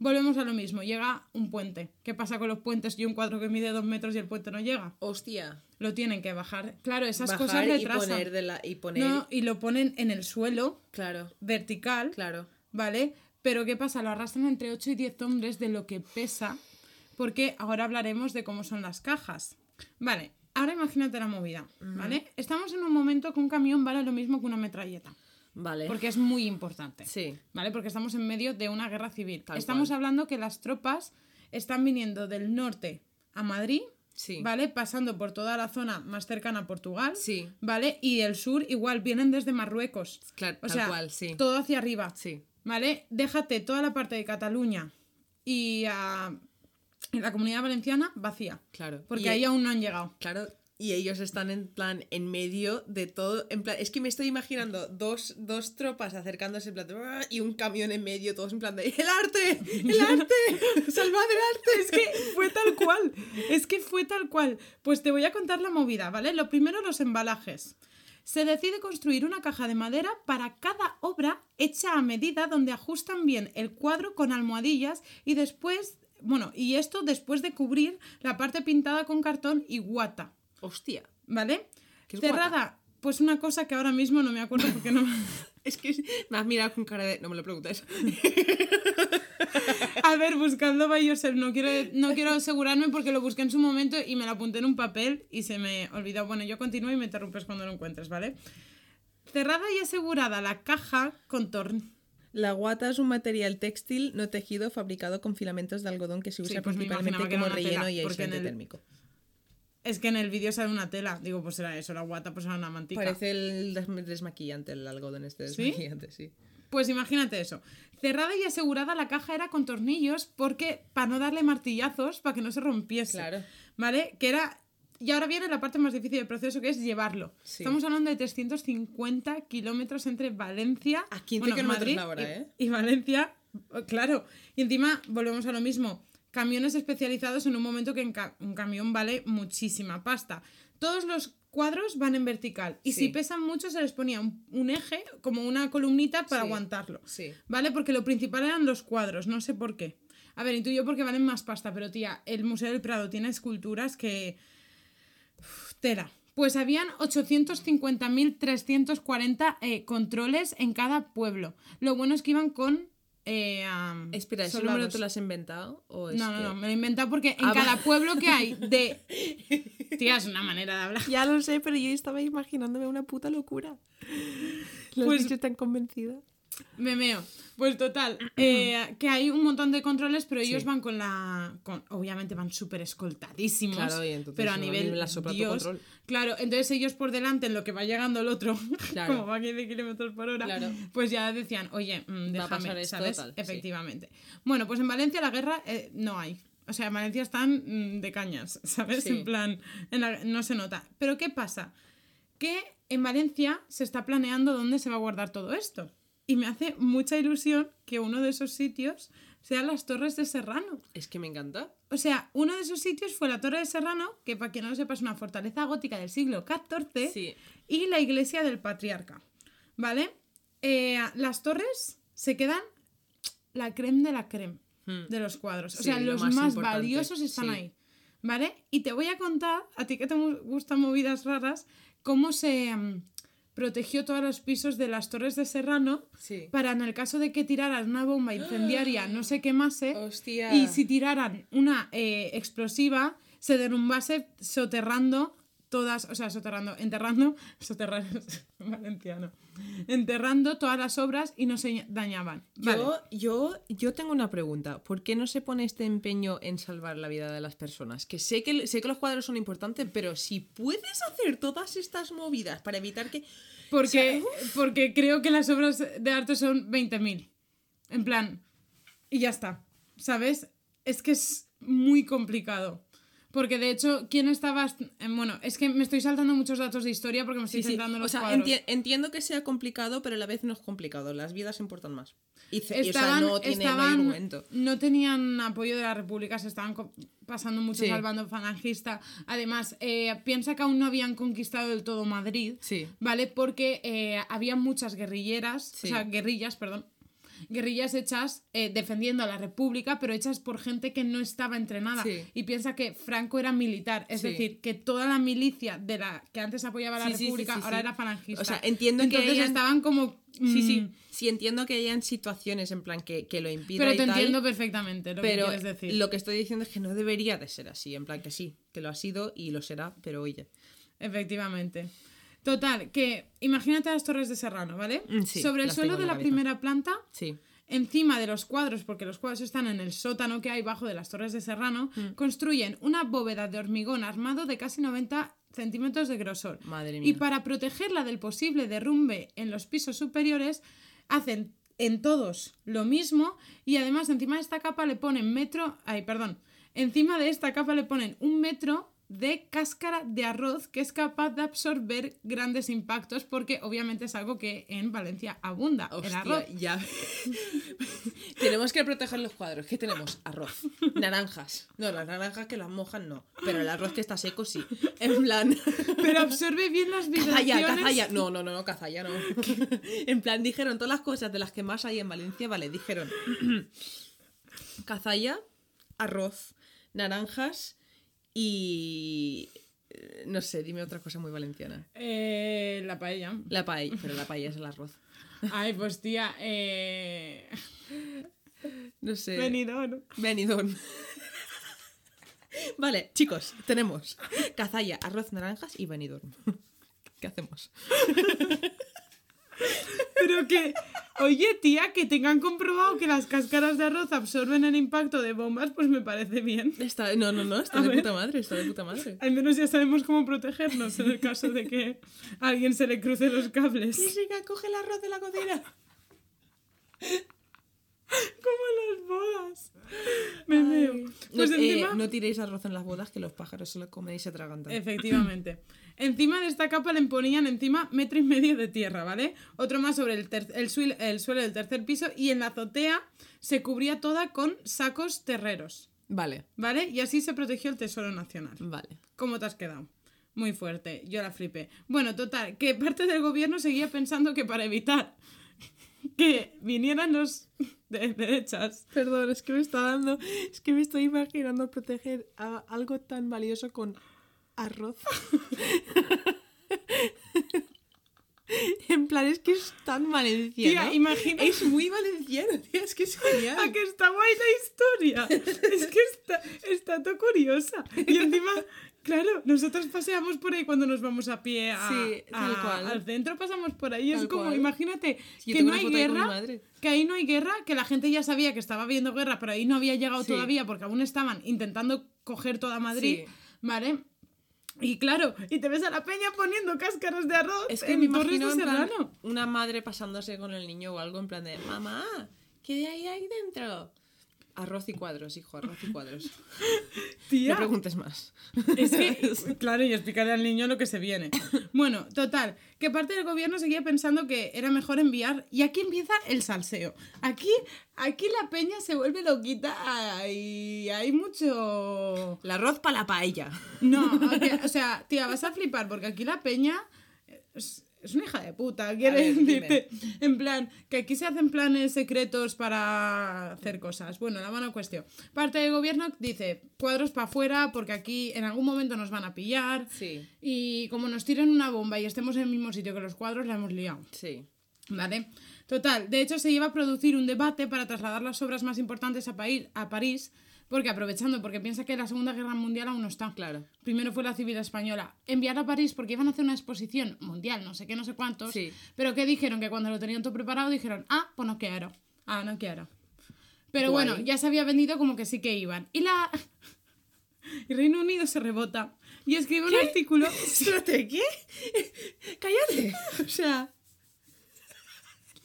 Volvemos a lo mismo, llega un puente. ¿Qué pasa con los puentes y un cuadro que mide dos metros y el puente no llega? Hostia. Lo tienen que bajar. Claro, esas Bajar cosas y retrasan. poner de la y poner No, y lo ponen en el suelo, claro, vertical, claro. ¿vale? Pero ¿qué pasa? Lo arrastran entre 8 y 10 hombres de lo que pesa, porque ahora hablaremos de cómo son las cajas. Vale, ahora imagínate la movida, ¿vale? Estamos en un momento que un camión vale lo mismo que una metralleta, Vale. porque es muy importante. Sí. ¿Vale? Porque estamos en medio de una guerra civil. Tal estamos cual. hablando que las tropas están viniendo del norte a Madrid, Sí. ¿vale? Pasando por toda la zona más cercana a Portugal, Sí. ¿vale? Y el sur igual vienen desde Marruecos. Claro, O tal sea, cual, sí. todo hacia arriba. Sí. ¿Vale? Déjate toda la parte de Cataluña y, ah, y la comunidad valenciana vacía. Claro. Porque Y- ahí aún no han llegado. Claro, y ellos están en plan en medio de todo, en plan, es que me estoy imaginando dos, dos tropas acercándose en plan y un camión en medio, todos en plan de ¡El arte! ¡El arte! ¡Salvad el arte! Es que fue tal cual. Es que fue tal cual. Pues te voy a contar la movida, ¿vale? Lo primero, los embalajes. Se decide construir una caja de madera para cada obra hecha a medida donde ajustan bien el cuadro con almohadillas y después, bueno, y esto después de cubrir la parte pintada con cartón y guata, Hostia. ¿vale? ¿Qué es Cerrada, pues una cosa que ahora mismo no me acuerdo porque no... Es que me has mirado con cara de. No me lo preguntes. A ver, buscando by yourself, no quiero, no quiero asegurarme porque lo busqué en su momento y me lo apunté en un papel y se me olvidó. Bueno, yo continúo y me interrumpes cuando lo encuentres, ¿vale? Cerrada y asegurada la caja con torn... La guata es un material textil no tejido fabricado con filamentos de algodón que se usa Sí, pues me principalmente como tela, relleno y en aislante el- térmico. Es que en el vídeo sale una tela. Digo, pues era eso, la guata, pues era una mantica. Parece el des- desmaquillante, el algodón este ¿Sí? desmaquillante, sí. Pues imagínate eso. Cerrada y asegurada la caja era con tornillos porque para no darle martillazos para que no se rompiese. Claro. ¿Vale? Que era y ahora viene la parte más difícil del proceso que es llevarlo. Sí. Estamos hablando de 350 kilómetros entre Valencia A 15 bueno, kilómetros Madrid la hora, y- ¿eh? y Valencia, claro. Y encima volvemos a lo mismo. Camiones especializados en un momento que en ca- un camión vale muchísima pasta. Todos los cuadros van en vertical. Y si pesan mucho, se les ponía un, un eje, como una columnita para Sí. aguantarlo. Sí. ¿Vale? Porque lo principal eran los cuadros, no sé por qué. A ver, intuyo porque valen más pasta, pero tía, el Museo del Prado tiene esculturas que. Uf, tela. Pues habían 850.340 eh, controles en cada pueblo. Lo bueno es que iban con. Eh, am, Espera, ¿ese soldados. número te lo has inventado? ¿O es No, no, que- no, me lo he inventado porque en Ah, cada va- pueblo que hay de. Tía, es una manera de hablar. Ya lo sé, pero yo estaba imaginándome una puta locura. Lo Pues- has dicho tan convencida. Me meo. Pues total, eh, que hay un montón de controles, pero ellos Sí. van con la. Con, obviamente van súper escoltadísimos. Claro, y entonces pero a a nivel. la sopla tu Dios, control. Claro, entonces ellos por delante, en lo que va llegando el otro, Claro. como va a 15 kilómetros por hora, Claro. pues ya decían, oye, mm, Va a déjame, pasar esto, ¿sabes? tal, sí. Efectivamente. Bueno, pues en Valencia la guerra eh, no hay. O sea, en Valencia están mm, de cañas, ¿sabes? Sí. En plan, en la- no se nota. Pero ¿qué pasa? Que en Valencia se está planeando dónde se va a guardar todo esto. Y me hace mucha ilusión que uno de esos sitios sean las Torres de Serrano. Es que me encanta. O sea, uno de esos sitios fue la Torre de Serrano, que para quien no lo sepa es una fortaleza gótica del siglo XIV, Sí. y la iglesia del patriarca. ¿Vale? Eh, las torres se quedan la creme de la creme Hmm. de los cuadros. O Sí, sea, lo los más más, valiosos están sí. ahí. ¿Vale? Y te voy a contar, a ti que te gustan movidas raras, cómo se mm, protegió todos los pisos de las torres de Serrano Sí. para en el caso de que tiraran una bomba incendiaria no se quemase Hostia. y si tiraran una eh, explosiva se derrumbase soterrando todas, o sea, soterrando, enterrando, soterrar en valenciano, enterrando todas las obras y no se dañaban. Vale. Yo, yo, yo tengo una pregunta. ¿Por qué no se pone este empeño en salvar la vida de las personas? Que sé que, sé que los cuadros son importantes, pero si puedes hacer todas estas movidas para evitar que... Porque, porque creo que las obras de arte son 20.000. En plan, y ya está. ¿Sabes? Es que es muy complicado. Porque de hecho, ¿quién estaba.? est- eh, Bueno, es que me estoy saltando muchos datos de historia porque me estoy Sí, en O los sea, cuadros. enti- entiendo que sea complicado, pero a la vez no es complicado. Las vidas importan más. Y, ce- y, o sea, Estaban, no tiene no estaban- argumento. no tenían apoyo de la República, se estaban pasando mucho Sí. al bando falangista. Además, eh, piensa que aún no habían conquistado del todo Madrid, Sí. ¿vale? Porque eh, había muchas guerrilleras, o sea, guerrillas, perdón. Guerrillas hechas eh, defendiendo a la República, pero hechas por gente que no estaba entrenada. Sí. Y piensa que Franco era militar, es Sí. decir, que toda la milicia de la que antes apoyaba a la Sí, República ahora era falangista. O sea, entiendo que Entonces hayan- estaban como. Sí, sí. mm, Sí, entiendo que hayan situaciones en plan que, que lo impidan Pero y te tal, entiendo perfectamente lo pero que quieres decir. lo que estoy diciendo es que no debería de ser así. En plan que sí, que lo ha sido y lo será, pero oye. Efectivamente. Total, que imagínate las torres de Serrano, ¿vale? Mm, sí, Sobre el suelo de la primera planta, Sí. encima de los cuadros, porque los cuadros están en el sótano que hay bajo de las torres de Serrano, Mm. construyen una bóveda de hormigón armado de casi 90 centímetros de grosor. Madre Y mía. para protegerla del posible derrumbe en los pisos superiores, hacen en todos lo mismo y además encima de esta capa le ponen metro, ay, perdón, encima de esta capa le ponen un metro de cáscara de arroz que es capaz de absorber grandes impactos porque obviamente es algo que en Valencia abunda, el arroz. ya. tenemos que proteger los cuadros. ¿Qué tenemos? Arroz. Naranjas. No, las naranjas que las mojan no. Pero el arroz que está seco sí. En plan. Pero absorbe bien las Cazalla, vibraciones. cazalla. No, no, no, no, cazalla no. En plan, dijeron todas las cosas de las que más hay en Valencia, vale, dijeron. Cazalla, arroz, naranjas y. eh, No sé, dime otra cosa muy valenciana. Eh, la paella. La paella, pero la paella es el arroz. Ay, pues tía, eh... No sé. Benidorm. Benidorm. Vale, chicos, tenemos cazalla, arroz, naranjas y Benidorm. ¿Qué hacemos? Pero que, oye, tía, que tengan comprobado que las cáscaras de arroz absorben el impacto de bombas, pues me parece bien. Está, no, no, no, está A de ver. puta madre, está de puta madre. Al menos ya sabemos cómo protegernos en el caso de que a alguien se le cruce los cables. Jessica, coge el arroz de la cocina. Como en las bodas. Me veo. Pues no, eh, encima... no tiréis arroz en las bodas que los pájaros se lo comen y se atragantan. Efectivamente. Encima de esta capa le ponían encima metro y medio de tierra, ¿vale? Otro más sobre el, el, suel- el suelo del tercer piso y en la azotea se cubría toda con sacos terreros, Vale, ¿vale? Y así se protegió el tesoro nacional. vale. ¿Cómo te has quedado? Muy fuerte, yo la flipé. Bueno, total, que parte del gobierno seguía pensando que para evitar que vinieran los de derechas. Perdón, es que me está dando. Es que me estoy imaginando proteger a algo tan valioso con arroz. en plan, es que es tan valenciano. Tía, imagina- Es muy valenciano, tía, es que es genial. ¡A que está guay la historia! Es que está, está todo curiosa. Y encima, claro, nosotros paseamos por ahí cuando nos vamos a pie a- Sí, a- cual. al centro, pasamos por ahí. Es como, cual. imagínate, que no hay guerra, que ahí no hay guerra, que la gente ya sabía que estaba habiendo guerra, pero ahí no había llegado Sí. todavía porque aún estaban intentando coger toda Madrid, Sí. ¿vale? Y claro, y te ves a la peña poniendo cáscaras de arroz Es que en me Torres imagino de en plan, una madre pasándose con el niño o algo en plan de mamá, ¿qué de ahí hay dentro? Arroz y cuadros, hijo, arroz y cuadros. Tía, No preguntes más. Es que, claro, y explicarle al niño lo que se viene. Bueno, total, que parte del gobierno seguía pensando que era mejor enviar. Y aquí empieza el salseo. Aquí, aquí la peña se vuelve loquita y hay mucho. El arroz para la paella. No, o sea, tía, vas a flipar porque aquí la peña es, es una hija de puta. Quiere decirte, en plan, que aquí se hacen planes secretos para hacer cosas. Bueno, la buena cuestión. Parte del gobierno dice cuadros para afuera porque aquí en algún momento nos van a pillar. Sí, Y como nos tiren una bomba y estemos en el mismo sitio que los cuadros, la hemos liado. sí. ¿Vale? Total, de hecho se iba a producir un debate para trasladar las obras más importantes a, Paí- a París, porque aprovechando, porque piensa que la Segunda Guerra Mundial aún no está. Claro. Primero fue la civil española. Enviar a París porque iban a hacer una exposición mundial, no sé qué, no sé cuántos. Sí. Pero que dijeron que cuando lo tenían todo preparado dijeron, ah, pues no quiero. Ah, no quiero. Pero Guay. bueno, ya se había vendido como que sí que iban. Y la... y Reino Unido se rebota. Y escribe un artículo... Espérate, ¿qué? Cállate. O sea,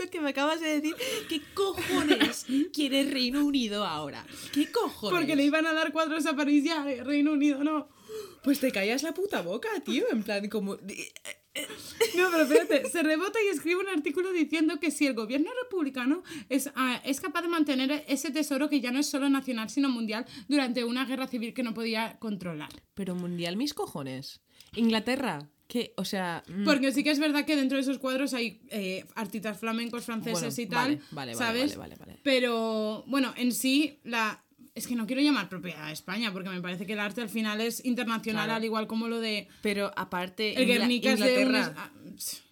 lo que me acabas de decir, ¿qué cojones quiere Reino Unido ahora? ¿Qué cojones? Porque le iban a dar cuadros a París ya, eh, Reino Unido no. Pues te callas la puta boca, tío, en plan como... No, pero espérate, se rebota y escribe un artículo diciendo que si el gobierno republicano es, ah, es capaz de mantener ese tesoro que ya no es solo nacional sino mundial durante una guerra civil que no podía controlar. Pero mundial mis cojones. Inglaterra, ¿qué? O sea... mm, Porque sí que es verdad que dentro de esos cuadros hay eh, artistas flamencos franceses Bueno, y tal, vale, vale, ¿sabes? vale, vale, vale. Pero bueno, en sí la es que no quiero llamar propiedad de España porque me parece que el arte al final es internacional Claro. al igual como lo de Pero aparte, el Ingla- Guernica es de Inglaterra, ah,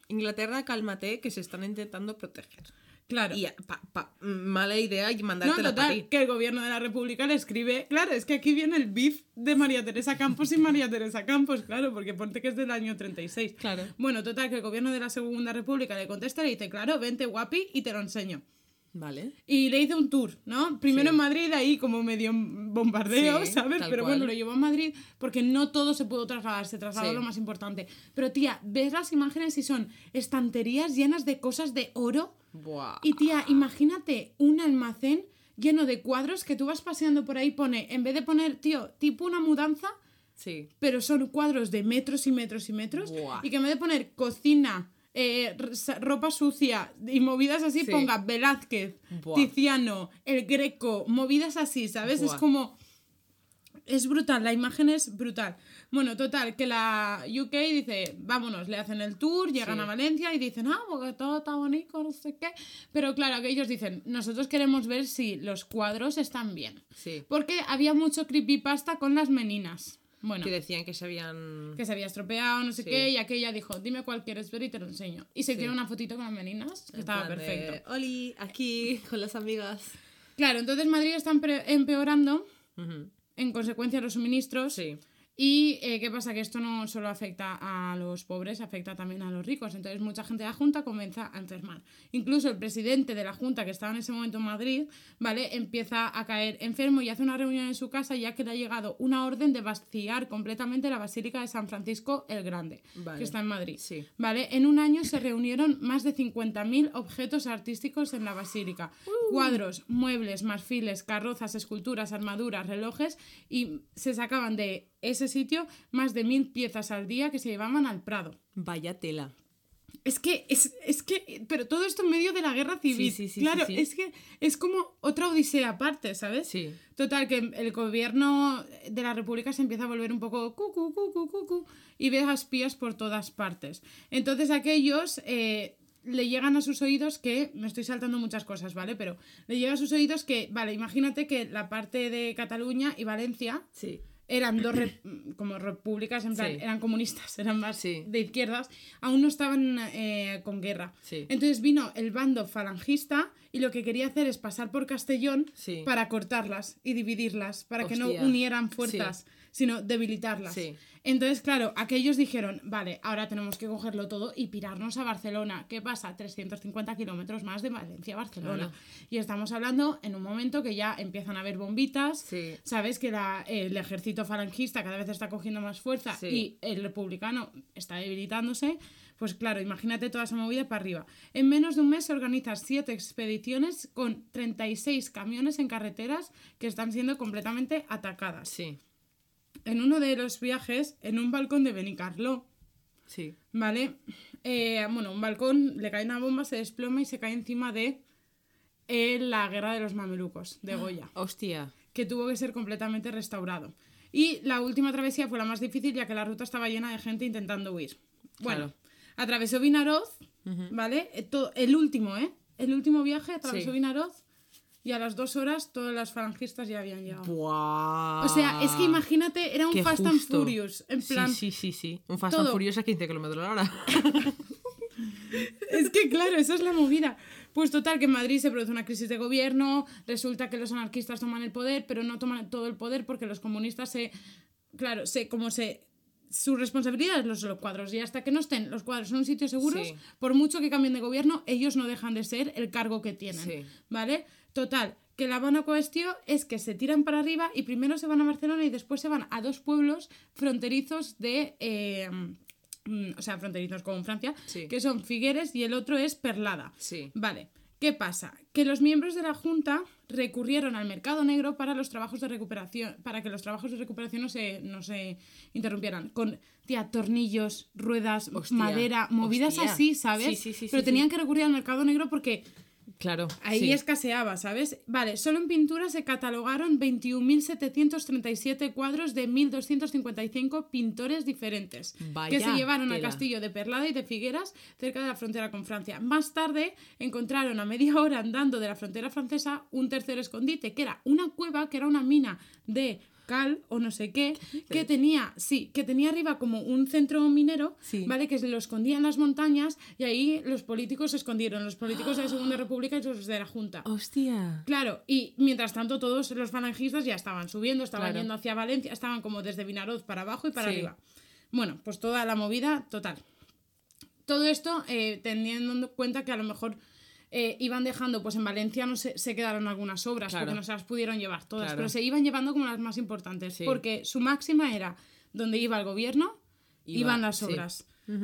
Inglaterra, cálmate, que se están intentando proteger. Claro. Y pa- pa- mala idea y No, mandártela para total, ti. que el gobierno de la República le escribe. Claro, es que aquí viene el beef de María Teresa Campos y María Teresa Campos, claro, porque ponte que es del año 36. Claro. Bueno, total, que el gobierno de la Segunda República le contesta y le dice, claro, vente guapi y te lo enseño. Vale. Y le hice un tour, ¿no? Primero Sí. en Madrid, ahí como medio bombardeo, Sí, ¿sabes? Pero cual. bueno, lo llevó a Madrid porque no todo se pudo trasladar, se trasladó Sí. lo más importante. Pero tía, ves las imágenes y son estanterías llenas de cosas de oro. Buah. Y tía, imagínate un almacén lleno de cuadros que tú vas paseando por ahí, pone, en vez de poner, tío, tipo una mudanza, Sí. pero son cuadros de metros y metros y metros, Buah. y que en vez de poner cocina, eh, ropa sucia y movidas así, Sí. ponga Velázquez, Buah. Tiziano, el Greco, movidas así, ¿sabes? Es como... Es brutal, la imagen es brutal. Bueno, total, que la UK dice, vámonos, le hacen el tour, llegan Sí. a Valencia y dicen, ah, porque todo está bonito, no sé qué. Pero claro, que ellos dicen, nosotros queremos ver si los cuadros están bien. Sí. Porque había mucho creepypasta con las meninas. Bueno, Que decían que se habían... que se había estropeado, no sé Sí. qué, y aquella dijo, dime cuál quieres ver y te lo enseño. Y se tiró una fotito con las meninas, que en estaba plan de, perfecto. Oli, aquí, con las amigas. Claro, entonces Madrid está empe- empeorando. En consecuencia, los suministros. Sí. Y eh, qué pasa, que esto no solo afecta a los pobres, afecta también a los ricos. Entonces mucha gente de la Junta comienza a enfermar. Incluso el presidente de la Junta, que estaba en ese momento en Madrid, ¿vale? Empieza a caer enfermo y hace una reunión en su casa ya que le ha llegado una orden de vaciar completamente la Basílica de San Francisco el Grande, Vale. que está en Madrid. Sí. ¿Vale? En un año se reunieron más de 50.000 objetos artísticos en la basílica. Cuadros, muebles, marfiles, carrozas, esculturas, armaduras, relojes y se sacaban de ese sitio más de mil piezas al día que se llevaban al Prado. Vaya tela. Es que, es, es que, pero todo esto en medio de la guerra civil. sí, sí, claro, sí, sí. es que es como otra odisea aparte, ¿sabes? Sí. Total, que el gobierno de la República se empieza a volver un poco cucu, cucu, cucu, y ve a espías por todas partes. Entonces aquellos eh, le llegan a sus oídos que, me estoy saltando muchas cosas, ¿vale? Pero le llega a sus oídos que, vale, imagínate que la parte de Cataluña y Valencia Sí. Eran dos como repúblicas, en plan, Sí. eran comunistas, eran más Sí. de izquierdas, aún no estaban eh, con guerra. Sí. Entonces vino el bando falangista y lo que quería hacer es pasar por Castellón para cortarlas y dividirlas, para que no unieran fuerzas, sino debilitarlas. Sí. Entonces, claro, aquellos dijeron, vale, ahora tenemos que cogerlo todo y pirarnos a Barcelona. ¿Qué pasa? 350 kilómetros más de Valencia a Barcelona. Claro. Y estamos hablando en un momento que ya empiezan a haber bombitas, Sí. sabes que la- el ejército falangista cada vez está cogiendo más fuerza Sí. y el republicano está debilitándose. Pues claro, imagínate toda esa movida para arriba. En menos de un mes se organizan siete expediciones con 36 camiones en carreteras que están siendo completamente atacadas. Sí. En uno de los viajes, en un balcón de Benicarló, Sí. ¿vale? Eh, bueno, un balcón, le cae una bomba, se desploma y se cae encima de eh, la guerra de los mamelucos, de Goya Hostia. que tuvo que ser completamente restaurado. Y la última travesía fue la más difícil ya que la ruta estaba llena de gente intentando huir. Bueno, Claro. atravesó Vinaroz, ¿vale? Eh, todo- el último, ¿eh? El último viaje atravesó Sí. Vinaroz y a las dos horas todos los falangistas ya habían llegado. Buah. O sea, es que imagínate, era un Fast and. Furious, en plan... Sí, sí, sí, sí. Un Fast todo. and Furious a 15 kilómetros la hora. Es que claro, esa es la movida. Pues total, que en Madrid se produce una crisis de gobierno, resulta que los anarquistas toman el poder, pero no toman todo el poder porque los comunistas se... Claro, se, como se... Su responsabilidad es los, los cuadros y hasta que no estén los cuadros en un sitio seguros, Sí. por mucho que cambien de gobierno, ellos no dejan de ser el cargo que tienen. Sí. ¿Vale? Total, que la buena cuestión es que se tiran para arriba y primero se van a Barcelona y después se van a dos pueblos fronterizos de... eh, mm, o sea, fronterizos con Francia, Sí. que son Figueres y el otro es Perlada. Sí. Vale, ¿qué pasa? Que los miembros de la Junta recurrieron al mercado negro para los trabajos de recuperación, para que los trabajos de recuperación no se, no se interrumpieran. Con, tía, tornillos, ruedas, Hostia, madera, movidas hostia. así, ¿sabes? Sí, sí, sí, Pero tenían que recurrir al mercado negro porque Claro. ahí sí. escaseaba, ¿sabes? Vale, solo en pintura se catalogaron 21.737 cuadros de 1.255 pintores diferentes que Vaya se llevaron al castillo de Perlada y de Figueras cerca de la frontera con Francia. Más tarde encontraron a media hora andando de la frontera francesa un tercer escondite, que era una cueva, que era una mina de o no sé qué, que tenía, sí, que tenía arriba como un centro minero, Sí. ¿vale? Que se lo escondía en las montañas y ahí los políticos se escondieron, los políticos de la Segunda República y los de la Junta. Hostia. Claro, y mientras tanto todos los falangistas ya estaban subiendo, estaban Claro. yendo hacia Valencia, estaban como desde Vinaroz para abajo y para Sí. arriba. Bueno, pues toda la movida total. Todo esto eh, teniendo en cuenta que a lo mejor eh, iban dejando, pues en Valencia no se, se quedaron algunas obras Claro. porque no se las pudieron llevar todas, Claro. pero se iban llevando como las más importantes, Sí. porque su máxima era donde iba el gobierno, Iba- iban las sí.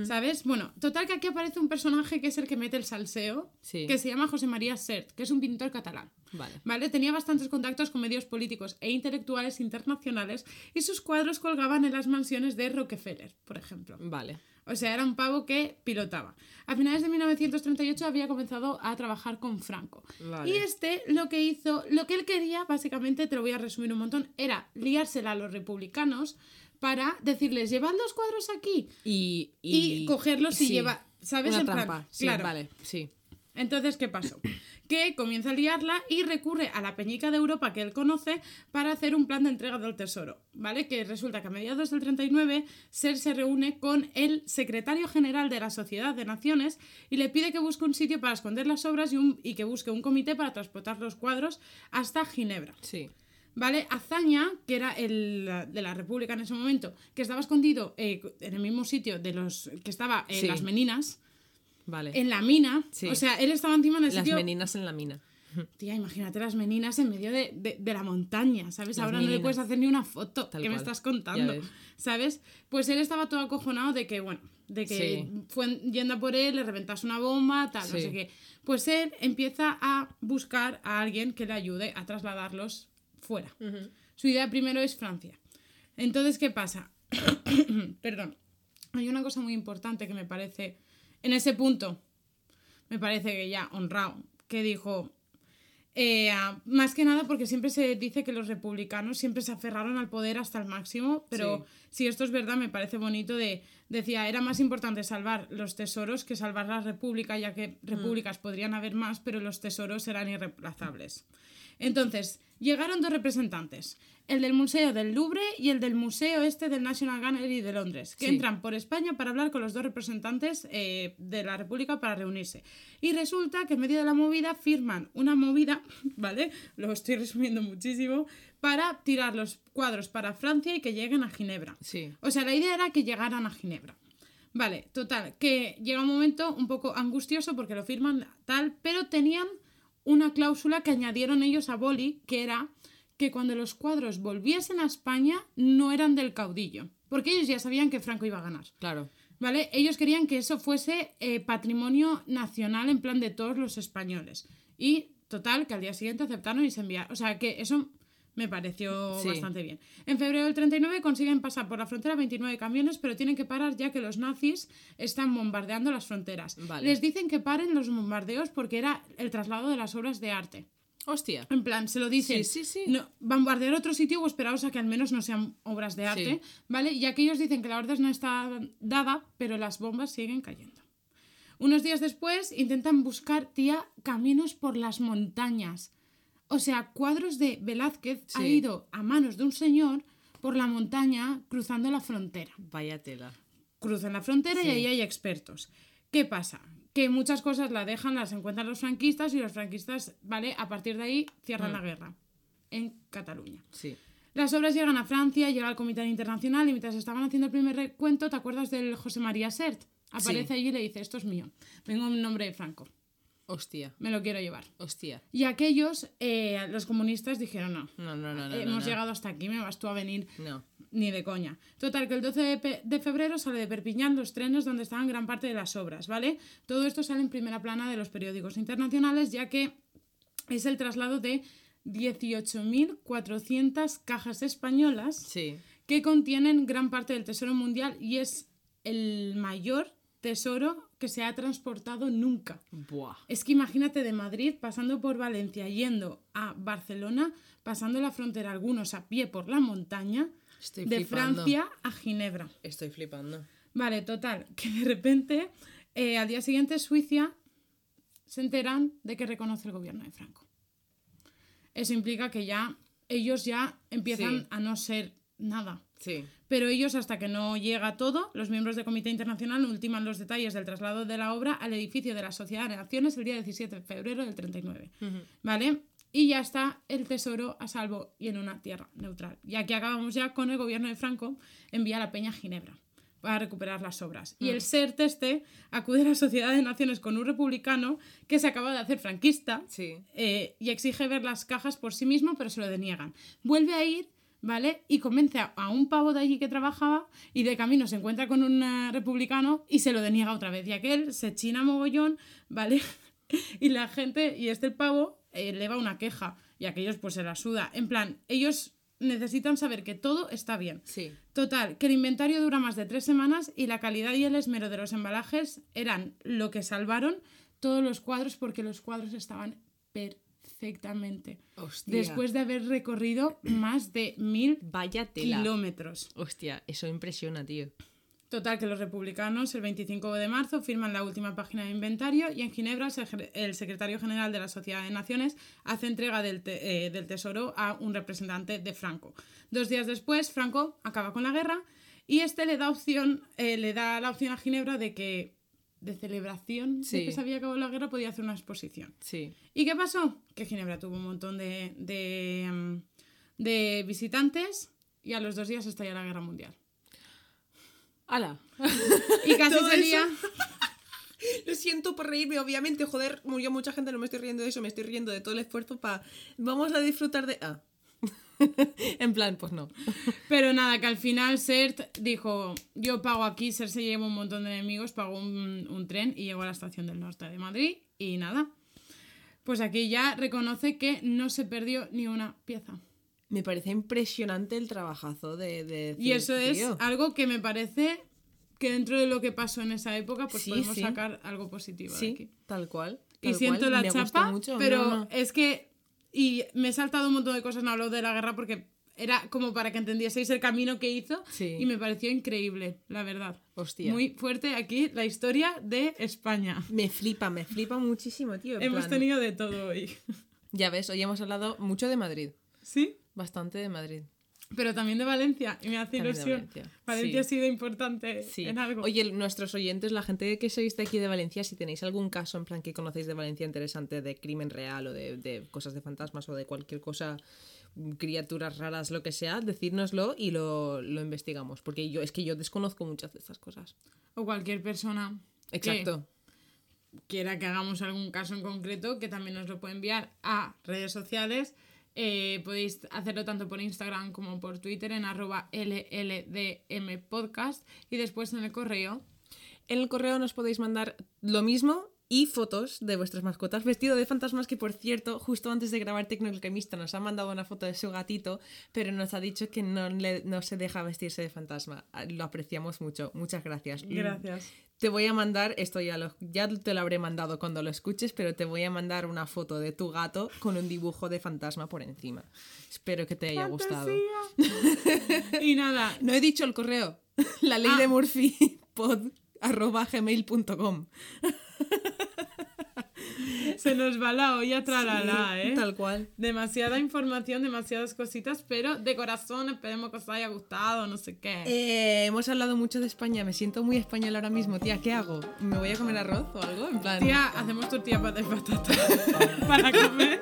¿Sabes? Bueno, total que aquí aparece un personaje que es el que mete el salseo, Sí. que se llama José María Sert, que es un pintor catalán. Vale. ¿Vale? Tenía bastantes contactos con medios políticos e intelectuales internacionales y sus cuadros colgaban en las mansiones de Rockefeller, por ejemplo. Vale. O sea, era un pavo que pilotaba. A finales de 1938 había comenzado a trabajar con Franco. Vale. Y este lo que hizo, lo que él quería, básicamente, te lo voy a resumir un montón, era liársela a los republicanos para decirles, llevad los cuadros aquí. Y, Y cogerlos y llevar- ¿sabes? Una En plan, trampa. Sí, claro. vale. Sí. Entonces, ¿qué pasó? Que comienza a liarla y recurre a la peñica de Europa que él conoce para hacer un plan de entrega del tesoro, ¿vale? Que resulta que a mediados del 39 Ser se reúne con el secretario general de la Sociedad de Naciones y le pide que busque un sitio para esconder las obras y, un- y que busque un comité para transportar los cuadros hasta Ginebra. Sí. ¿Vale? Azaña, que era el de la República en ese momento, que estaba escondido eh, en el mismo sitio de los que estaba en Sí. las Meninas, Vale. en la mina. Sí. O sea, él estaba encima en el Las sitio. meninas en la mina. Tía, imagínate las meninas en medio de, de- de la montaña, ¿sabes? Las Ahora no le puedes hacer ni una foto. Tal ¿Qué me estás contando? ¿Sabes? Pues él estaba todo acojonado de que, bueno, de que Sí. fue yendo a por él, le reventase una bomba, tal, no Sí. sé qué. Pues él empieza a buscar a alguien que le ayude a trasladarlos fuera. Su idea primero es Francia. Entonces, ¿qué pasa? Perdón. Hay una cosa muy importante que me parece En ese punto, me parece que ya honrado, que dijo, eh, ah, más que nada porque siempre se dice que los republicanos siempre se aferraron al poder hasta el máximo, pero si esto es verdad me parece bonito de, decía, era más importante salvar los tesoros que salvar la república, ya que repúblicas podrían haber más, pero los tesoros eran irreemplazables. Entonces, llegaron dos representantes, el del Museo del Louvre y el del Museo este del National Gallery de Londres, que Sí. entran por España para hablar con los dos representantes eh, de la República para reunirse. Y resulta que en medio de la movida firman una movida, ¿vale? Lo estoy resumiendo muchísimo, para tirar los cuadros para Francia y que lleguen a Ginebra. Sí. O sea, la idea era que llegaran a Ginebra. Vale, total, que llega un momento un poco angustioso porque lo firman tal, pero tenían una cláusula que añadieron ellos a Boli, que era que cuando los cuadros volviesen a España no eran del caudillo, porque ellos ya sabían que Franco iba a ganar. Claro. ¿Vale? Ellos querían que eso fuese eh, patrimonio nacional en plan de todos los españoles. Y total, que al día siguiente aceptaron y se enviaron. O sea, que eso me pareció Sí. bastante bien. En febrero del 39 consiguen pasar por la frontera 29 camiones, pero tienen que parar ya que los nazis están bombardeando las fronteras. Vale. Les dicen que paren los bombardeos porque era el traslado de las obras de arte. Hostia. En plan, se lo dicen. Sí, sí, sí. No, bombardear otro sitio o esperaos a que al menos no sean obras de arte, ¿vale? Y aquellos dicen que la orden no está dada, pero las bombas siguen cayendo. Unos días después intentan buscar, tía, caminos por las montañas. O sea, cuadros de Velázquez ha ido a manos de un señor por la montaña cruzando la frontera Vaya tela. cruzan la frontera y ahí hay expertos. ¿Qué pasa? Que muchas cosas las dejan, las encuentran los franquistas y los franquistas, ¿vale? A partir de ahí cierran la guerra en Cataluña. Sí. Las obras llegan a Francia, llega al Comité Internacional y mientras estaban haciendo el primer recuento, ¿te acuerdas del José María Sert? Aparece Sí. allí y le dice, esto es mío, vengo en nombre de Franco, Hostia. me lo quiero llevar. Hostia. Y aquellos, eh, los comunistas dijeron, no, No, no, no, no. hemos no, no. llegado hasta aquí, me vas tú a venir No. ni de coña. Total, que el 12 de, pe- de febrero sale de Perpiñán los trenes donde estaban gran parte de las obras, ¿vale? Todo esto sale en primera plana de los periódicos internacionales, ya que es el traslado de 18.400 cajas españolas Sí. que contienen gran parte del tesoro mundial y es el mayor tesoro que se ha transportado nunca. Buah. Es que imagínate de Madrid pasando por Valencia, yendo a Barcelona, pasando la frontera algunos a pie por la montaña, Estoy de flipando. Francia a Ginebra. Estoy flipando. Vale, total, que de repente eh, al día siguiente Suiza se enteran de que reconoce el gobierno de Franco. Eso implica que ya ellos ya empiezan Sí. a no ser nada. Sí. Pero ellos, hasta que no llega todo, los miembros del Comité Internacional ultiman los detalles del traslado de la obra al edificio de la Sociedad de Naciones el día 17 de febrero del 39. ¿Vale? Y ya está el tesoro a salvo y en una tierra neutral. Y aquí acabamos ya con el gobierno de Franco envía a la Peña a Ginebra para recuperar las obras. Y el SERT este acude a la Sociedad de Naciones con un republicano que se acaba de hacer franquista Sí. eh, y exige ver las cajas por sí mismo, pero se lo deniegan. Vuelve a ir, ¿vale? Y convence a, un pavo de allí que trabajaba y de camino se encuentra con un eh, republicano y se lo deniega otra vez. Y aquel se china mogollón, ¿vale? y la gente, y este el pavo, eh, eleva una queja y aquellos pues se la suda. En plan, ellos necesitan saber que todo está bien. Sí. Total, que el inventario dura más de tres semanas y la calidad y el esmero de los embalajes eran lo que salvaron todos los cuadros porque los cuadros estaban perfectamente. Hostia. Después de haber recorrido más de mil Vaya tela. kilómetros. Hostia, eso impresiona, tío. Total, que los republicanos el 25 de marzo firman la última página de inventario y en Ginebra el secretario general de la Sociedad de Naciones hace entrega del, te- eh, del tesoro a un representante de Franco. Dos días después, Franco acaba con la guerra y este le da opción, eh, le da la opción a Ginebra de que de celebración Sí. de que se había acabado la guerra podía hacer una exposición. Sí. ¿Y qué pasó? Que Ginebra tuvo un montón de, de, de visitantes y a los dos días estalla la guerra mundial. ¡Hala! Y casi sería... Lo siento por reírme, obviamente, joder, murió mucha gente, no me estoy riendo de eso, me estoy riendo de todo el esfuerzo para... Vamos a disfrutar de... Ah. en plan, pues no. Pero nada, que al final Sert dijo, yo pago aquí, Sert se lleva un montón de enemigos, pagó un, un tren y llegó a la estación del norte de Madrid y nada. Pues aquí ya reconoce que no se perdió ni una pieza. Me parece impresionante el trabajazo de... de Y eso es tío, algo que me parece que dentro de lo que pasó en esa época, pues Sí, podemos sí. sacar algo positivo de Sí, aquí. tal cual. Y siento cual, la me chapa, mucho, pero no, no. es que. Y me he saltado un montón de cosas, no hablo de la guerra porque era como para que entendieseis el camino que hizo Sí. y me pareció increíble, la verdad. Hostia. Muy fuerte aquí la historia de España. Me flipa, me flipa muchísimo, tío. en Hemos plan- tenido de todo hoy. Ya ves, hoy hemos hablado mucho de Madrid. ¿Sí? Bastante de Madrid. Pero también de Valencia y me hace También ilusión. Valencia, Valencia, sí. ha sido importante Sí. en algo. Oye, nuestros oyentes, la gente que sois de aquí de Valencia, si tenéis algún caso en plan que conocéis de Valencia interesante de crimen real o de, de cosas de fantasmas o de cualquier cosa, criaturas raras, lo que sea, decírnoslo y lo, lo investigamos. Porque yo es que yo desconozco muchas de estas cosas. O cualquier persona que Exacto. quiera que hagamos algún caso en concreto, que también nos lo puede enviar a redes sociales. Eh, podéis hacerlo tanto por Instagram como por Twitter en arroba LLDMpodcast y después en el correo. En el correo nos podéis mandar lo mismo y fotos de vuestras mascotas vestido de fantasmas que por cierto justo antes de grabar Tecnoalquimista nos ha mandado una foto de su gatito pero nos ha dicho que no, le- no se deja vestirse de fantasma. Ah, lo apreciamos mucho. Muchas gracias. Gracias. te voy a mandar esto ya lo ya te lo habré mandado cuando lo escuches pero te voy a mandar una foto de tu gato con un dibujo de fantasma por encima. Espero que te haya gustado. Fantasía. y nada, no he dicho el correo. La ley Ah. de Murphy pod arroba gmail.com se nos va la olla tralala, ¿eh? Tal cual. Demasiada información, demasiadas cositas, pero de corazón esperemos que os haya gustado, no sé qué. Eh, hemos hablado mucho de España, me siento muy español ahora mismo, tía, ¿qué hago? ¿Me voy a comer arroz o algo? En plan... Tía, hacemos tortilla de patata para comer.